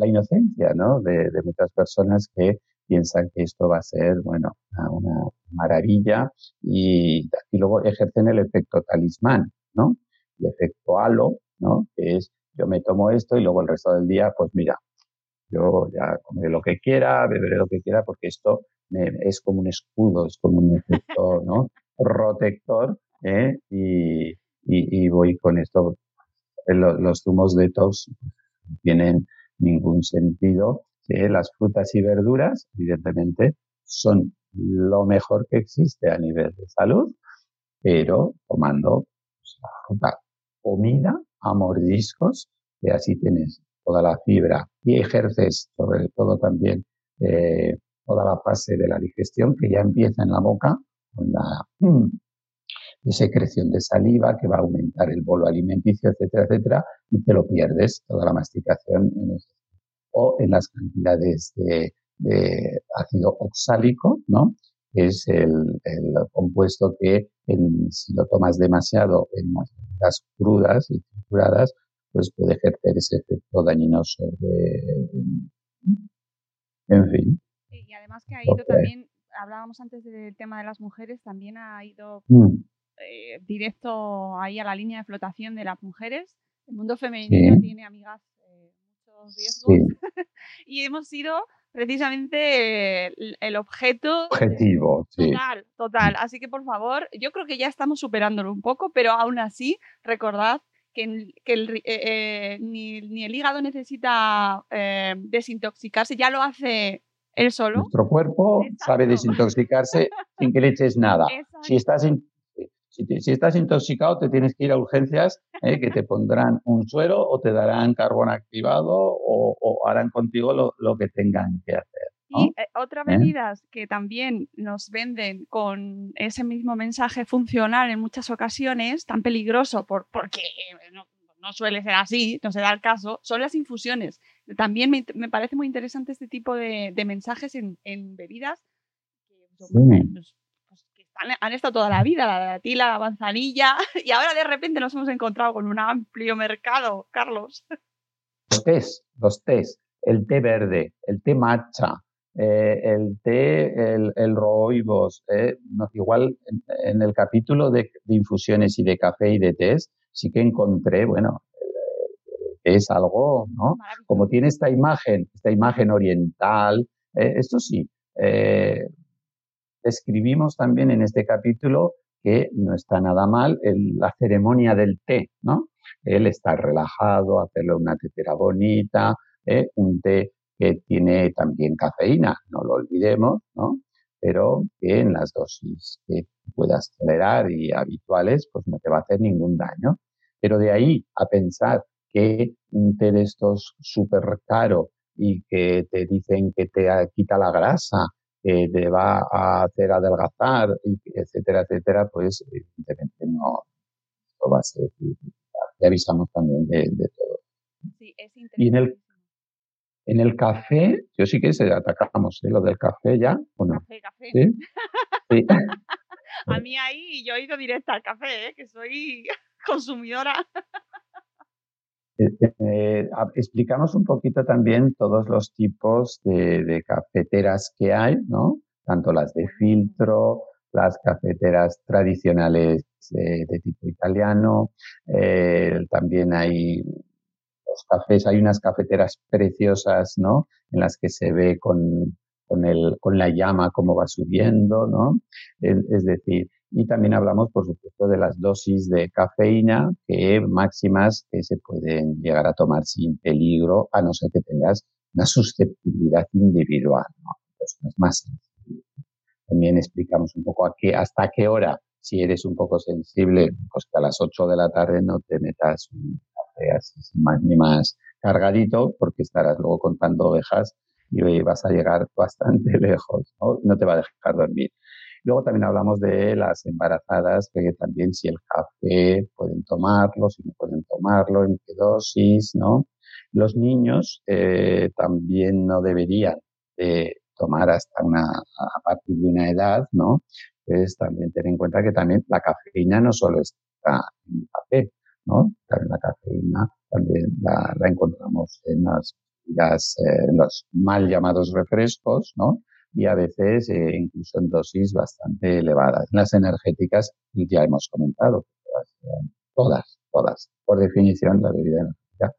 inocencia ¿no? de muchas personas que piensan que esto va a ser bueno, una, maravilla y, y luego ejercen el efecto talismán, ¿no? el efecto halo, ¿no? que es yo me tomo esto y luego el resto del día, pues mira, yo ya comeré lo que quiera, beberé lo que quiera, porque esto me- es como un escudo, es como un efecto ¿no? protector, ¿eh? y, voy con esto. Eh, lo- Los zumos detox no tienen ningún sentido. ¿Eh? Las frutas y verduras, evidentemente, son lo mejor que existe a nivel de salud, pero tomando pues, la fruta comida a mordiscos, que así tienes toda la fibra y ejerces sobre todo también eh, toda la fase de la digestión que ya empieza en la boca con la mm, secreción de saliva que va a aumentar el bolo alimenticio, etcétera, etcétera, y te lo pierdes toda la masticación en ese- o en las cantidades de, de ácido oxálico, ¿no? Es el, el compuesto que en- si lo tomas demasiado en las crudas y trituradas, pues puede ejercer ese efecto dañino sobre, en fin. Y además que ha ido Ok. también, hablábamos antes del tema de las mujeres, también ha ido Mm, eh, directo ahí a la línea de flotación de las mujeres. El mundo femenino Sí. tiene, amigas, muchos riesgos Sí, y hemos sido precisamente el, el objeto de- objetivo, sí. Total, total. Así que por favor, yo creo que ya estamos superándolo un poco, pero aún así, recordad que, que el eh, eh, ni, ni el hígado necesita eh, desintoxicarse, ya lo hace él solo. Nuestro cuerpo sabe desintoxicarse sin que le eches nada. Si estás, in- Si, te- si estás intoxicado, te tienes que ir a urgencias, ¿eh? que te pondrán un suero o te darán carbón activado o, o harán contigo lo, lo que tengan que hacer. ¿no? Y eh, otras ¿Eh? bebidas que también nos venden con ese mismo mensaje funcional en muchas ocasiones, tan peligroso por, porque no, no suele ser así, no se da el caso, son las infusiones. También me, me parece muy interesante este tipo de, de mensajes en, en bebidas que, son, Sí. pues, han estado toda la vida, la datila, la manzanilla, y ahora de repente nos hemos encontrado con un amplio mercado, Carlos. Los tés, los tés, el té verde, el té matcha, eh, el té, el, el rooibos. eh, no, igual en, en el capítulo de, de infusiones y de café y de tés, sí que encontré, bueno, es algo, ¿no? Como tiene esta imagen, esta imagen oriental, eh, esto sí, eh, describimos también en este capítulo que no está nada mal la ceremonia del té, ¿no? El estar relajado, hacerlo una tetera bonita, ¿eh? un té que tiene también cafeína, no lo olvidemos, ¿no? Pero que en las dosis que puedas tolerar y habituales, pues no te va a hacer ningún daño. Pero de ahí a pensar que un té de estos súper caro y que te dicen que te quita la grasa, que te va a hacer adelgazar, etcétera, etcétera, pues evidentemente no esto va a ser. Ya avisamos también de, de todo. Sí, es Y en el-. En el café, yo sí que se atacamos ¿eh? lo del café ya, ¿o no? Café, café. ¿Sí? Sí. A mí ahí yo he ido directa al café, ¿eh? que soy consumidora. Eh, eh, explicamos un poquito también todos los tipos de, cafeteras que hay, ¿no? Tanto las de filtro, las cafeteras tradicionales eh, de tipo italiano, eh, también hay los cafés, hay unas cafeteras preciosas, ¿no? En las que se ve con, con, el, con la llama cómo va subiendo, ¿no? Es decir, y también hablamos, por supuesto, de las dosis de cafeína que máximas que se pueden llegar a tomar sin peligro, a no ser que tengas una susceptibilidad individual. Personas más. También explicamos un poco a qué, hasta qué hora, si eres un poco sensible, pues que a las 8 de la tarde no te metas un café así sin más ni más cargadito, porque estarás luego contando ovejas y vas a llegar bastante lejos, ¿no? No te va a dejar dormir. Luego también hablamos de las embarazadas, que también si el café pueden tomarlo, si no pueden tomarlo, en qué dosis, ¿no? Los niños eh, también no deberían de tomar hasta una, a partir de una edad, ¿no? Entonces también tener en cuenta que también la cafeína no solo está en el café, ¿no? También la cafeína también la, la encontramos en las, las, eh, los mal llamados refrescos, ¿no? Y a veces eh, incluso en dosis bastante elevadas. Las energéticas ya hemos comentado, todas, todas. Por definición, la bebida energética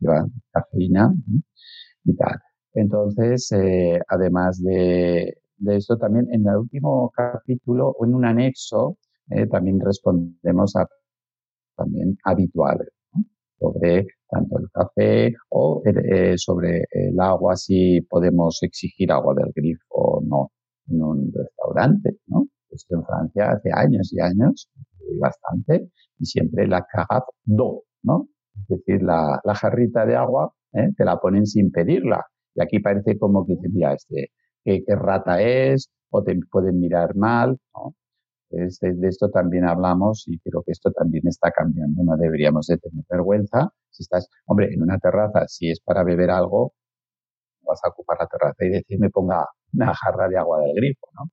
lleva cafeína y tal. Entonces, eh, además de, de, esto, también en el último capítulo o en un anexo, eh, también respondemos a también habituales. Sobre tanto el café o eh, sobre el agua, si podemos exigir agua del grifo o no en un restaurante, ¿no? Esto en Francia hace años y años, bastante, y siempre la carafe d'eau, ¿no? Es decir, la, la jarrita de agua ¿eh? te la ponen sin pedirla. Y aquí parece como que mira este, qué, qué rata es, o te pueden mirar mal, ¿no? Es de, de, esto también hablamos y creo que esto también está cambiando. No deberíamos de tener vergüenza. Si estás, hombre, en una terraza, si es para beber algo, vas a ocupar la terraza y decir, me ponga una jarra de agua del grifo, ¿no?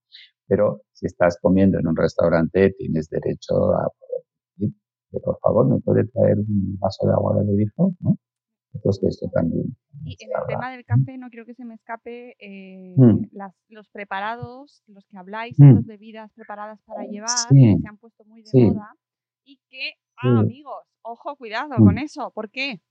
Pero si estás comiendo en un restaurante, tienes derecho a poder decir que por favor me puede traer un vaso de agua del grifo, ¿no? Entonces esto también. Y en el tema del café, no quiero que se me escape eh, mm. las, los preparados, los que habláis, mm. bebidas preparadas para llevar, sí. que se han puesto muy de sí. moda y que, ah, sí. amigos, ojo, cuidado mm. con eso. ¿Por qué?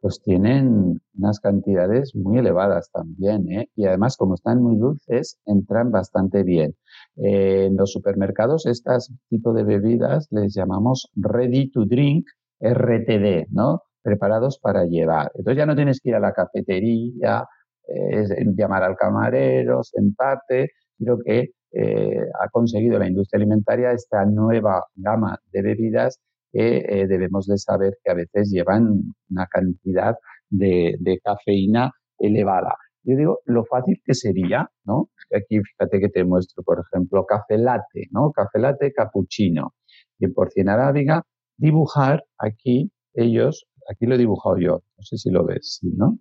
Pues tienen unas cantidades muy elevadas también, ¿eh? Y además, como están muy dulces, entran bastante bien. Eh, en los supermercados, estas tipo de bebidas les llamamos ready to drink, RTD, ¿no? Preparados para llevar. Entonces ya no tienes que ir a la cafetería, eh, llamar al camarero, sentarte, sino que eh, ha conseguido la industria alimentaria esta nueva gama de bebidas que eh, debemos de saber que a veces llevan una cantidad de, cafeína elevada. Yo digo, lo fácil que sería, ¿no? Aquí fíjate que te muestro, por ejemplo, café latte, ¿no? Café latte cappuccino, 100% arábiga, dibujar aquí ellos, aquí lo he dibujado yo, no sé si lo ves, ¿no?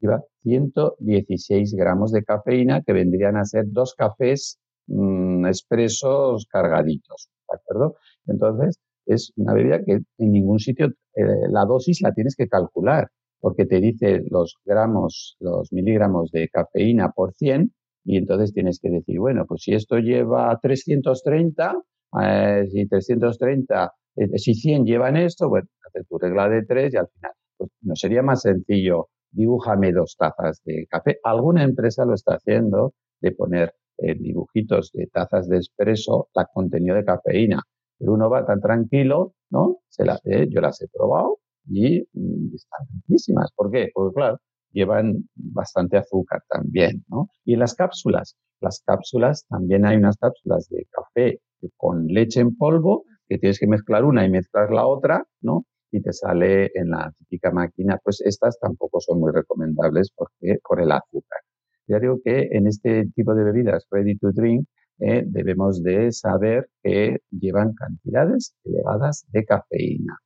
Lleva 116 gramos de cafeína que vendrían a ser dos cafés mmm, expresos cargaditos, ¿de acuerdo? Entonces, es una bebida que en ningún sitio eh, la dosis la tienes que calcular porque te dice los gramos, los miligramos de cafeína por 100 y entonces tienes que decir, bueno, pues si esto lleva 330, eh, si 330, eh, si 100 llevan esto, bueno, haces tu regla de 3 y al final, pues no sería más sencillo, dibújame dos tazas de café. Alguna empresa lo está haciendo de poner eh, dibujitos de tazas de espresso la contenido de cafeína, pero uno va tan tranquilo, ¿no? Se la, eh, yo las he probado y mm, están riquísimas. ¿Por qué? Porque claro, llevan bastante azúcar también, ¿no? Y las cápsulas, las cápsulas, también hay unas cápsulas de café con leche en polvo que tienes que mezclar una y mezclar la otra, ¿no? Y te sale en la típica máquina. Pues estas tampoco son muy recomendables porque por el azúcar. Ya digo que en este tipo de bebidas ready to drink eh, debemos de saber que llevan cantidades elevadas de cafeína.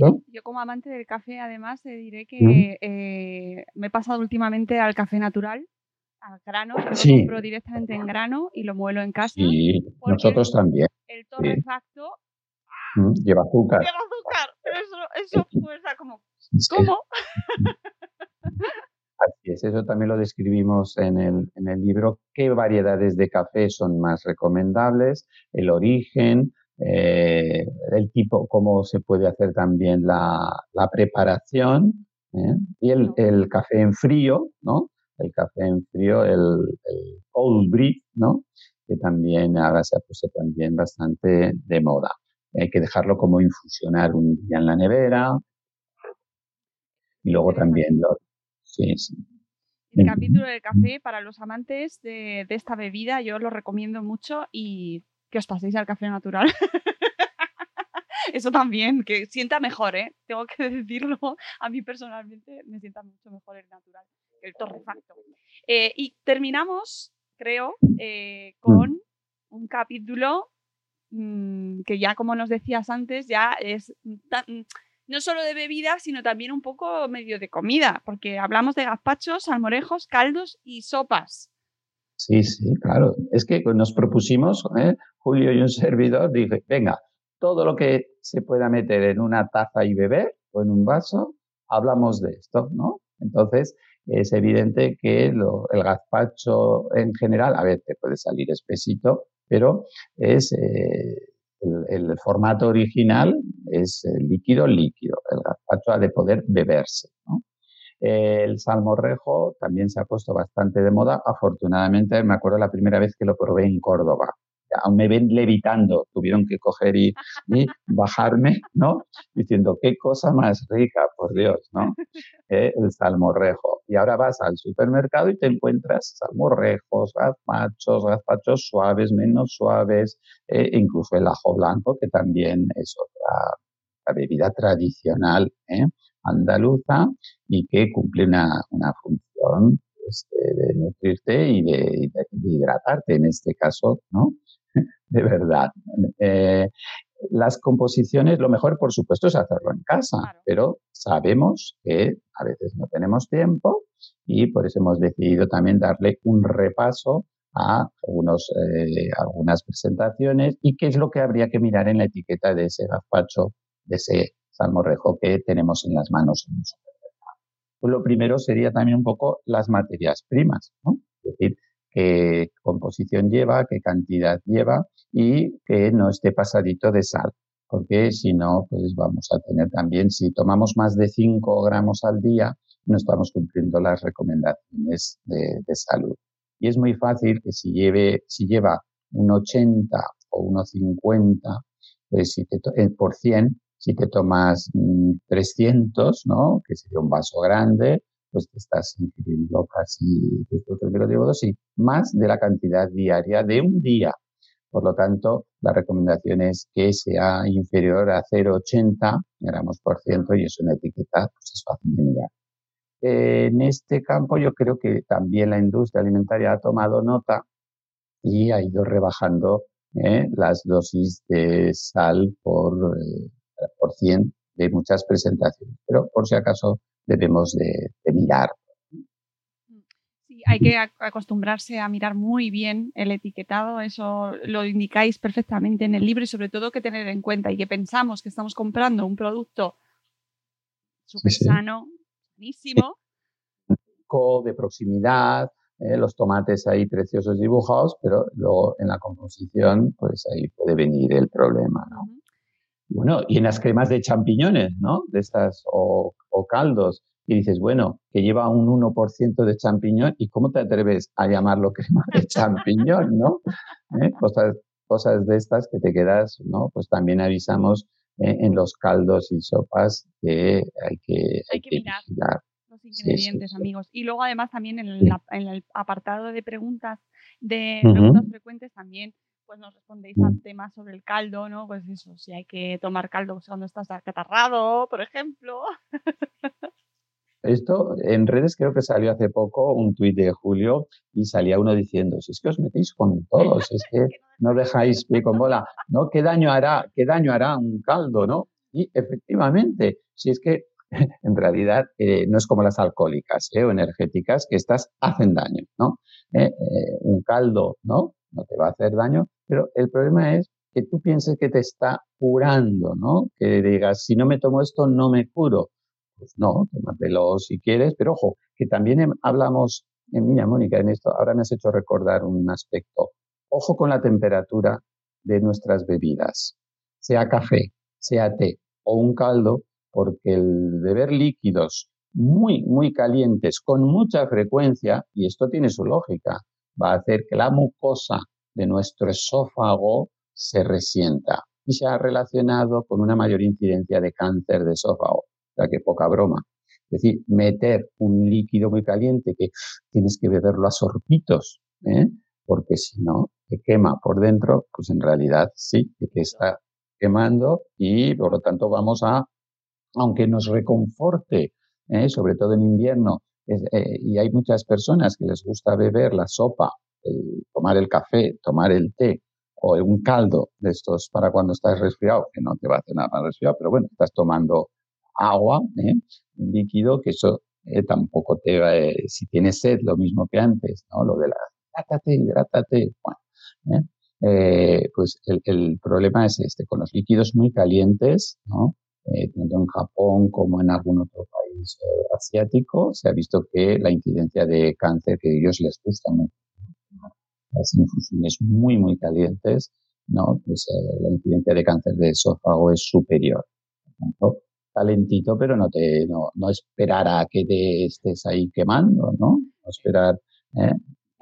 ¿No? Yo como amante del café, además, te diré que eh, me he pasado últimamente al café natural, al grano, lo Sí. compro directamente en grano y lo muelo en casa. Sí, nosotros también. El torrefacto Mm, Lleva azúcar. lleva azúcar, pero eso, eso fuerza como, Sí. ¿cómo? Así es, eso también lo describimos en el, en el libro, qué variedades de café son más recomendables, el origen, eh, el tipo, cómo se puede hacer también la, la preparación ¿eh? y el, el, café en frío, ¿no? El café en frío, el, el cold brew, ¿no? Que también ahora se ha puesto también bastante de moda. Hay que dejarlo como infusionar un día en la nevera y luego también lo, Sí, sí. El capítulo del café para los amantes de, de, esta bebida yo lo recomiendo mucho y que os paséis al café natural. Eso también, que sienta mejor, ¿eh? Tengo que decirlo. A mí personalmente me sienta mucho mejor el natural el torrefacto. Eh, y terminamos, creo, eh, con un capítulo mmm, que ya, como nos decías antes, ya es tan, no solo de bebidas, sino también un poco medio de comida, porque hablamos de gazpachos, salmorejos, caldos y sopas. Sí, sí, claro. Es que nos propusimos, ¿eh? Julio y un servidor, dije, venga, todo lo que se pueda meter en una taza y beber o en un vaso, hablamos de esto, ¿no? Entonces, es evidente que el gazpacho en general, a te puede salir espesito, pero es... Eh, el, formato original es líquido líquido. El gazpacho ha de poder beberse. El salmorrejo también se ha puesto bastante de moda. Afortunadamente, me acuerdo la primera vez que lo probé en Córdoba. Aún me ven levitando, tuvieron que coger y, y bajarme, ¿no? Diciendo, qué cosa más rica, por Dios, ¿no? Eh, el salmorrejo. Y ahora vas al supermercado y te encuentras salmorrejos, gazpachos, gazpachos suaves, menos suaves, eh, incluso el ajo blanco, que también es otra la bebida tradicional ¿eh? andaluza y que cumple una, una función pues, de, nutrirte y de, de, hidratarte, en este caso, ¿no? De verdad. Eh, las composiciones, lo mejor, por supuesto, es hacerlo en casa, claro. pero sabemos que a veces no tenemos tiempo y por eso hemos decidido también darle un repaso a algunos, eh, algunas presentaciones y qué es lo que habría que mirar en la etiqueta de ese gazpacho, de ese salmorrejo que tenemos en las manos en. Pues lo primero sería también un poco las materias primas, ¿no? Es decir, qué composición lleva, qué cantidad lleva y que no esté pasadito de sal, porque si no, pues vamos a tener también, si tomamos más de 5 gramos al día, no estamos cumpliendo las recomendaciones de, de salud. Y es muy fácil que si, lleve, si lleva un 80 o un 50 pues si te, eh, por 100, si te tomas mmm, 300, ¿no? que sería un vaso grande, pues te estás ingiriendo casi después del microdosis más de la cantidad diaria de un día. Por lo tanto, la recomendación es que sea inferior a 0,80 gramos por ciento y eso en etiqueta pues es fácil de mirar. En este campo yo creo que también la industria alimentaria ha tomado nota y ha ido rebajando eh, las dosis de sal por, eh, por 100 de muchas presentaciones. Pero por si acaso debemos de, de mirar hay que acostumbrarse a mirar muy bien el etiquetado, eso lo indicáis perfectamente en el libro y sobre todo que tener en cuenta y que pensamos que estamos comprando un producto súper sano, buenísimo. De proximidad, eh, los tomates ahí preciosos dibujados, pero luego en la composición, pues ahí puede venir el problema, ¿no? Bueno, y en las cremas de champiñones, ¿no? De estas, o, o caldos, y dices, bueno, que lleva un 1% de champiñón, ¿y cómo te atreves a llamarlo crema de champiñón, no? ¿Eh? Cosas, cosas de estas que te quedas, ¿no? Pues también avisamos eh, en los caldos y sopas que hay que, hay, que, mirar los ingredientes, amigos. Y luego además también en el, en el apartado de preguntas, de preguntas frecuentes también pues nos respondéis al tema sobre el caldo, ¿no? Pues eso, si hay que tomar caldo cuando estás acatarrado, por ejemplo. Esto en redes creo que salió hace poco un tuit de Julio y salía uno diciendo, si es que os metéis con todos, es que no dejáis pie con bola, ¿no? ¿Qué daño hará, qué daño hará un caldo, no? Y efectivamente, si es que en realidad eh, no es como las alcohólicas ¿eh? o energéticas, que estas hacen daño, ¿no? Eh, un caldo, ¿no? No te va a hacer daño, pero el problema es que tú pienses que te está curando, ¿no? Que digas, si no me tomo esto, no me curo. Pues no, tómatelo si quieres, pero ojo, que también hablamos, en mira, Mónica, en esto, ahora me has hecho recordar un aspecto. Ojo con la temperatura de nuestras bebidas, sea café, sea té o un caldo, porque el beber líquidos muy, muy calientes con mucha frecuencia, y esto tiene su lógica, va a hacer que la mucosa de nuestro esófago se resienta y se ha relacionado con una mayor incidencia de cáncer de esófago. O sea, que poca broma. Es decir, meter un líquido muy caliente que tienes que beberlo a sorbitos, ¿eh? porque si no, te quema por dentro, pues en realidad sí, que te está quemando y por lo tanto vamos a, aunque nos reconforte, ¿eh? sobre todo en invierno, eh, y hay muchas personas que les gusta beber la sopa, tomar el café, tomar el té o un caldo de estos para cuando estás resfriado, que no te va a hacer nada más resfriado, pero bueno, estás tomando agua, ¿eh? un líquido, que eso eh, tampoco te va, eh, si tienes sed, lo mismo que antes, ¿no? Lo de la, hidrátate, hidrátate, bueno, pues el, el, problema es este, con los líquidos muy calientes, ¿no? Tanto en Japón como en algún otro país asiático, se ha visto que la incidencia de cáncer que a ellos les gusta mucho, las infusiones muy, muy calientes, ¿no? Pues la incidencia de cáncer de esófago es superior calentito, pero no te no, no esperar a que te estés ahí quemando, ¿no? No esperar. ¿eh?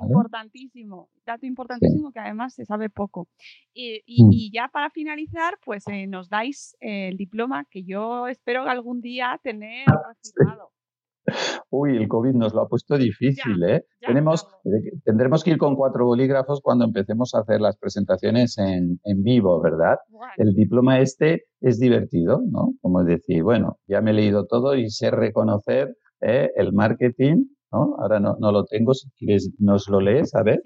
Importantísimo, dato importantísimo que además se sabe poco. Y, y, mm. y ya para finalizar, pues eh, nos dais el diploma que yo espero algún día tener firmado. Uy, el COVID nos lo ha puesto difícil, ¿eh? Tenemos, eh, tendremos que ir con cuatro bolígrafos cuando empecemos a hacer las presentaciones en, en vivo, ¿verdad? El diploma este es divertido, ¿no? Como decir, bueno, ya me he leído todo y sé reconocer ¿eh? el marketing, ¿no? Ahora no, no, lo tengo, si quieres nos lo lees, a ver.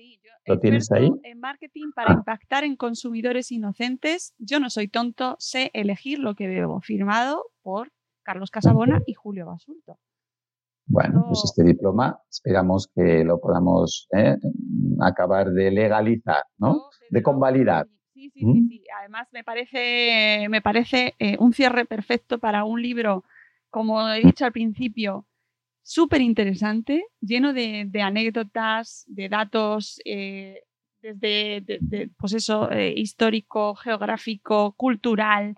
¿Lo tienes ahí? En marketing para impactar en consumidores inocentes, yo no soy tonto, sé elegir lo que debo. Firmado por Carlos Casabona y Julio Basulto. Bueno, pues este diploma esperamos que lo podamos ¿eh? acabar de legalizar, ¿no? de convalidar. Sí, sí, ¿Mm? sí, sí, Además, me parece, me parece eh, un cierre perfecto para un libro, como he dicho al principio, súper interesante, lleno de, anécdotas, de datos, eh, desde, pues eso, histórico, geográfico, cultural,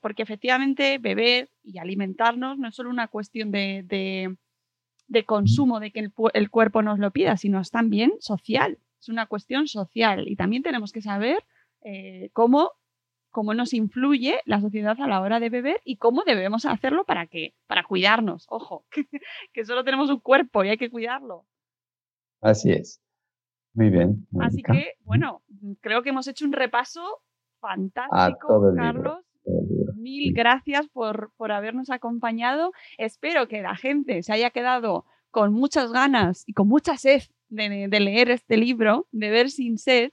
porque efectivamente beber y alimentarnos no es solo una cuestión de, de consumo, de que el, cuerpo nos lo pida, sino es también social. Es una cuestión social y también tenemos que saber eh, cómo, cómo nos influye la sociedad a la hora de beber y cómo debemos hacerlo para que, para cuidarnos. Ojo, que, solo tenemos un cuerpo y hay que cuidarlo. Así es. Muy bien. Así que, bueno, creo que hemos hecho un repaso fantástico, Carlos. Mil gracias por, por habernos acompañado. Espero que la gente se haya quedado con muchas ganas y con mucha sed de, leer este libro, de ver sin sed,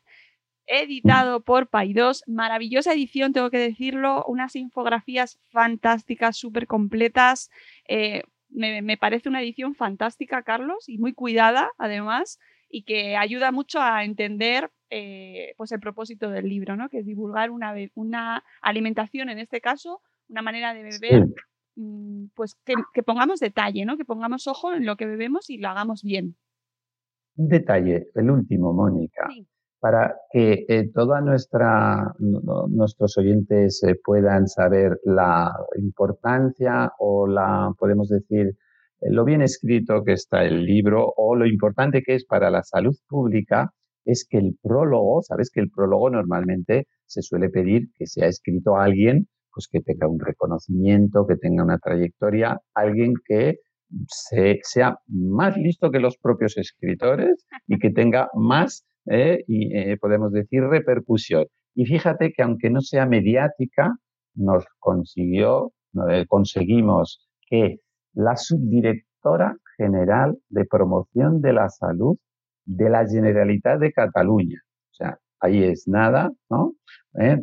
editado por Paidós. Maravillosa edición, tengo que decirlo, unas infografías fantásticas, súper completas. Eh, me, parece una edición fantástica, Carlos, y muy cuidada, además, y que ayuda mucho a entender eh, pues el propósito del libro, ¿no? que es divulgar una, una alimentación, en este caso, una manera de beber. Mm, pues que, pongamos detalle, ¿no? Que pongamos ojo en lo que bebemos y lo hagamos bien. Un detalle, el último, Mónica, para que eh, todos nuestros oyentes eh, puedan saber la importancia o la, podemos decir, eh, lo bien escrito que está el libro o lo importante que es para la salud pública es que el prólogo, sabes que el prólogo normalmente se suele pedir que sea escrito a alguien pues que tenga un reconocimiento, que tenga una trayectoria, alguien que sea más listo que los propios escritores y que tenga más, eh, y, eh, podemos decir, repercusión. Y fíjate que aunque no sea mediática, nos consiguió, eh, conseguimos que la subdirectora general de promoción de la salud de la Generalitat de Cataluña, o sea, ahí es nada, ¿no?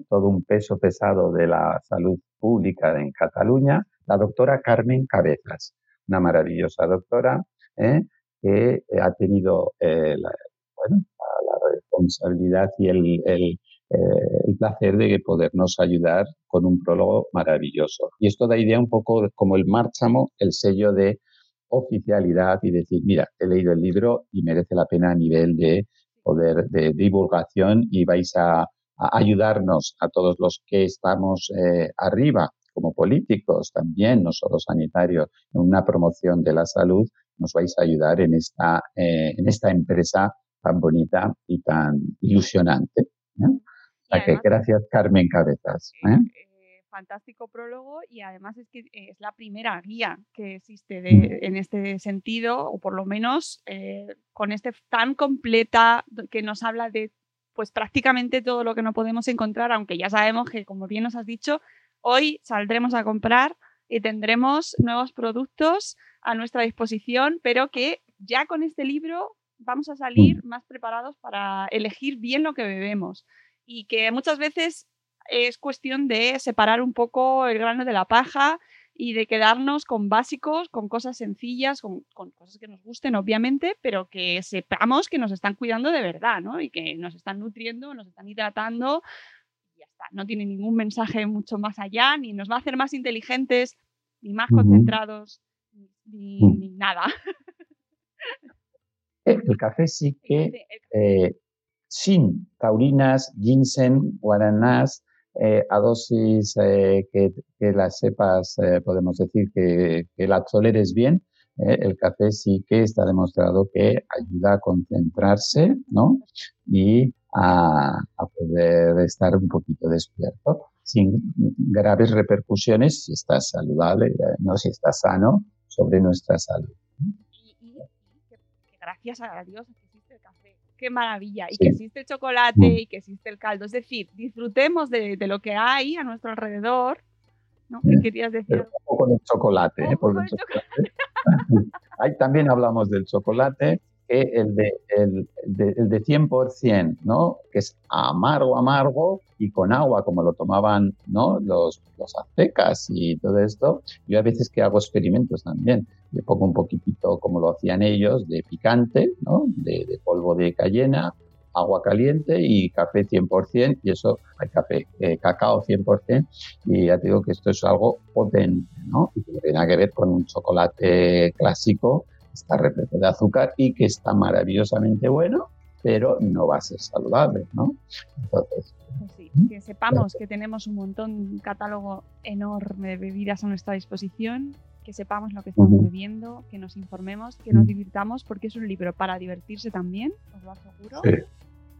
Todo un peso pesado de la salud pública en Cataluña, la doctora Carmen Cabezas una maravillosa doctora ¿eh? que ha tenido eh, la, responsabilidad y el, eh, el, placer de podernos ayudar con un prólogo maravilloso. Y esto da idea un poco como el márchamo, el sello de oficialidad y decir, mira, he leído el libro y merece la pena a nivel de poder de divulgación y vais a, ayudarnos a todos los que estamos arriba como políticos también, no solo sanitarios, en una promoción de la salud, nos vais a ayudar en esta, eh, en esta empresa tan bonita y tan ilusionante. que gracias, Carmen Cabezas. ¿eh? Eh, fantástico prólogo y además es que es la primera guía que existe de, mm. en este sentido, o por lo menos con este tan completa que nos habla de pues prácticamente todo lo que no podemos encontrar, aunque ya sabemos que, como bien nos has dicho, Hoy saldremos a comprar y tendremos nuevos productos a nuestra disposición, pero que ya con este libro vamos a salir mm. más preparados para elegir bien lo que bebemos y que muchas veces es cuestión de separar un poco el grano de la paja y de quedarnos con básicos, con cosas sencillas, con, cosas que nos gusten, obviamente, pero que sepamos que nos están cuidando de verdad, ¿no? Y que nos están nutriendo, nos están hidratando, no tiene ningún mensaje mucho más allá, ni nos va a hacer más inteligentes, ni más concentrados, ni, mm. nada. Eh, el café sí que eh, sin taurinas, ginseng, guaranás, eh, a dosis que, las sepas, podemos decir que, que la toleres bien, el café sí que está demostrado que ayuda a concentrarse, ¿no? Y a, poder estar un poquito despierto sin graves repercusiones si estás saludable, no si estás sano sobre nuestra salud. Gracias a Dios que existe el café, qué maravilla, y que existe el chocolate mm. y que existe el caldo. Es decir, disfrutemos de, lo que hay a nuestro alrededor. ¿no? ¿Qué querías decir? con el chocolate. ¿eh? el chocolate. Ahí también hablamos del chocolate el de, el, de, el de 100%, ¿no? Que es amargo, amargo y con agua, como lo tomaban, ¿no? Los, los aztecas y todo esto. Yo a veces que hago experimentos también. Le pongo un poquitito, como lo hacían ellos, de picante, ¿no? De, de polvo de cayena, agua caliente y café 100%, y eso, hay café, eh, cacao 100%, y ya te digo que esto es algo potente, ¿no? Y que tiene que ver con un chocolate clásico está repleto de azúcar y que está maravillosamente bueno, pero no va a ser saludable, ¿no? Entonces, pues que sepamos que tenemos un montón, un catálogo enorme de bebidas a nuestra disposición, que sepamos lo que estamos bebiendo, que nos informemos, que nos divirtamos, porque es un libro para divertirse también, os lo aseguro.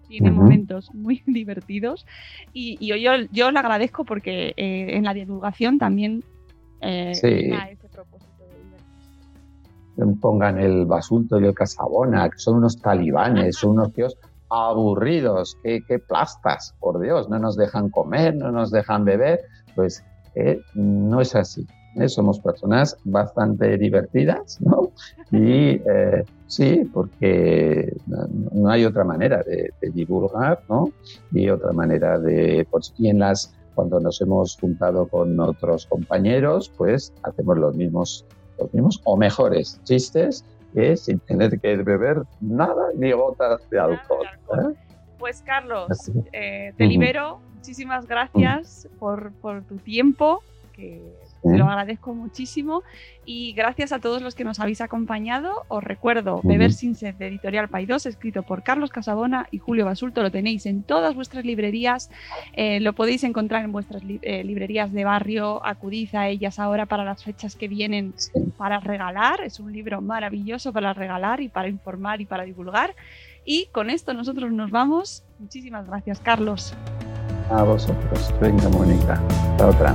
tiene Ujú. momentos muy divertidos y, y yo, yo le agradezco porque eh, en la divulgación también eh, Sí. Pongan el basulto y el casabona, que son unos talibanes, son unos tíos aburridos, que, que plastas, por Dios, no nos dejan comer, no nos dejan beber, pues eh, no es así. ¿eh? Somos personas bastante divertidas, ¿no? Y eh, sí, porque no, hay otra manera de, de divulgar, ¿no? Y otra manera de... Pues, y en las, cuando nos hemos juntado con otros compañeros, pues hacemos los mismos los mismos o mejores chistes que sin tener que beber nada ni gotas de alcohol. ¿eh? Pues Carlos, eh, te libero. Muchísimas gracias por, por tu tiempo, que te lo agradezco muchísimo. Y gracias a todos los que nos habéis acompañado. Os recuerdo. Beber sin sed de Editorial Paidós, escrito por Carlos Casabona y Julio Basulto. Lo tenéis en todas vuestras librerías. Eh, lo podéis encontrar en vuestras li- eh, librerías de barrio. Acudid a ellas ahora para las fechas que vienen Sí. para regalar. Es un libro maravilloso para regalar y para informar y para divulgar. Y con esto nosotros nos vamos. Muchísimas gracias, Carlos. A vosotros. Venga, Mónica. La otra.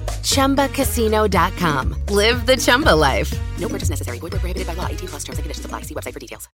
ChumbaCasino.com. Live the Chumba life. No purchase necessary. Void where prohibited by law. 18 plus terms and conditions apply. See website for details.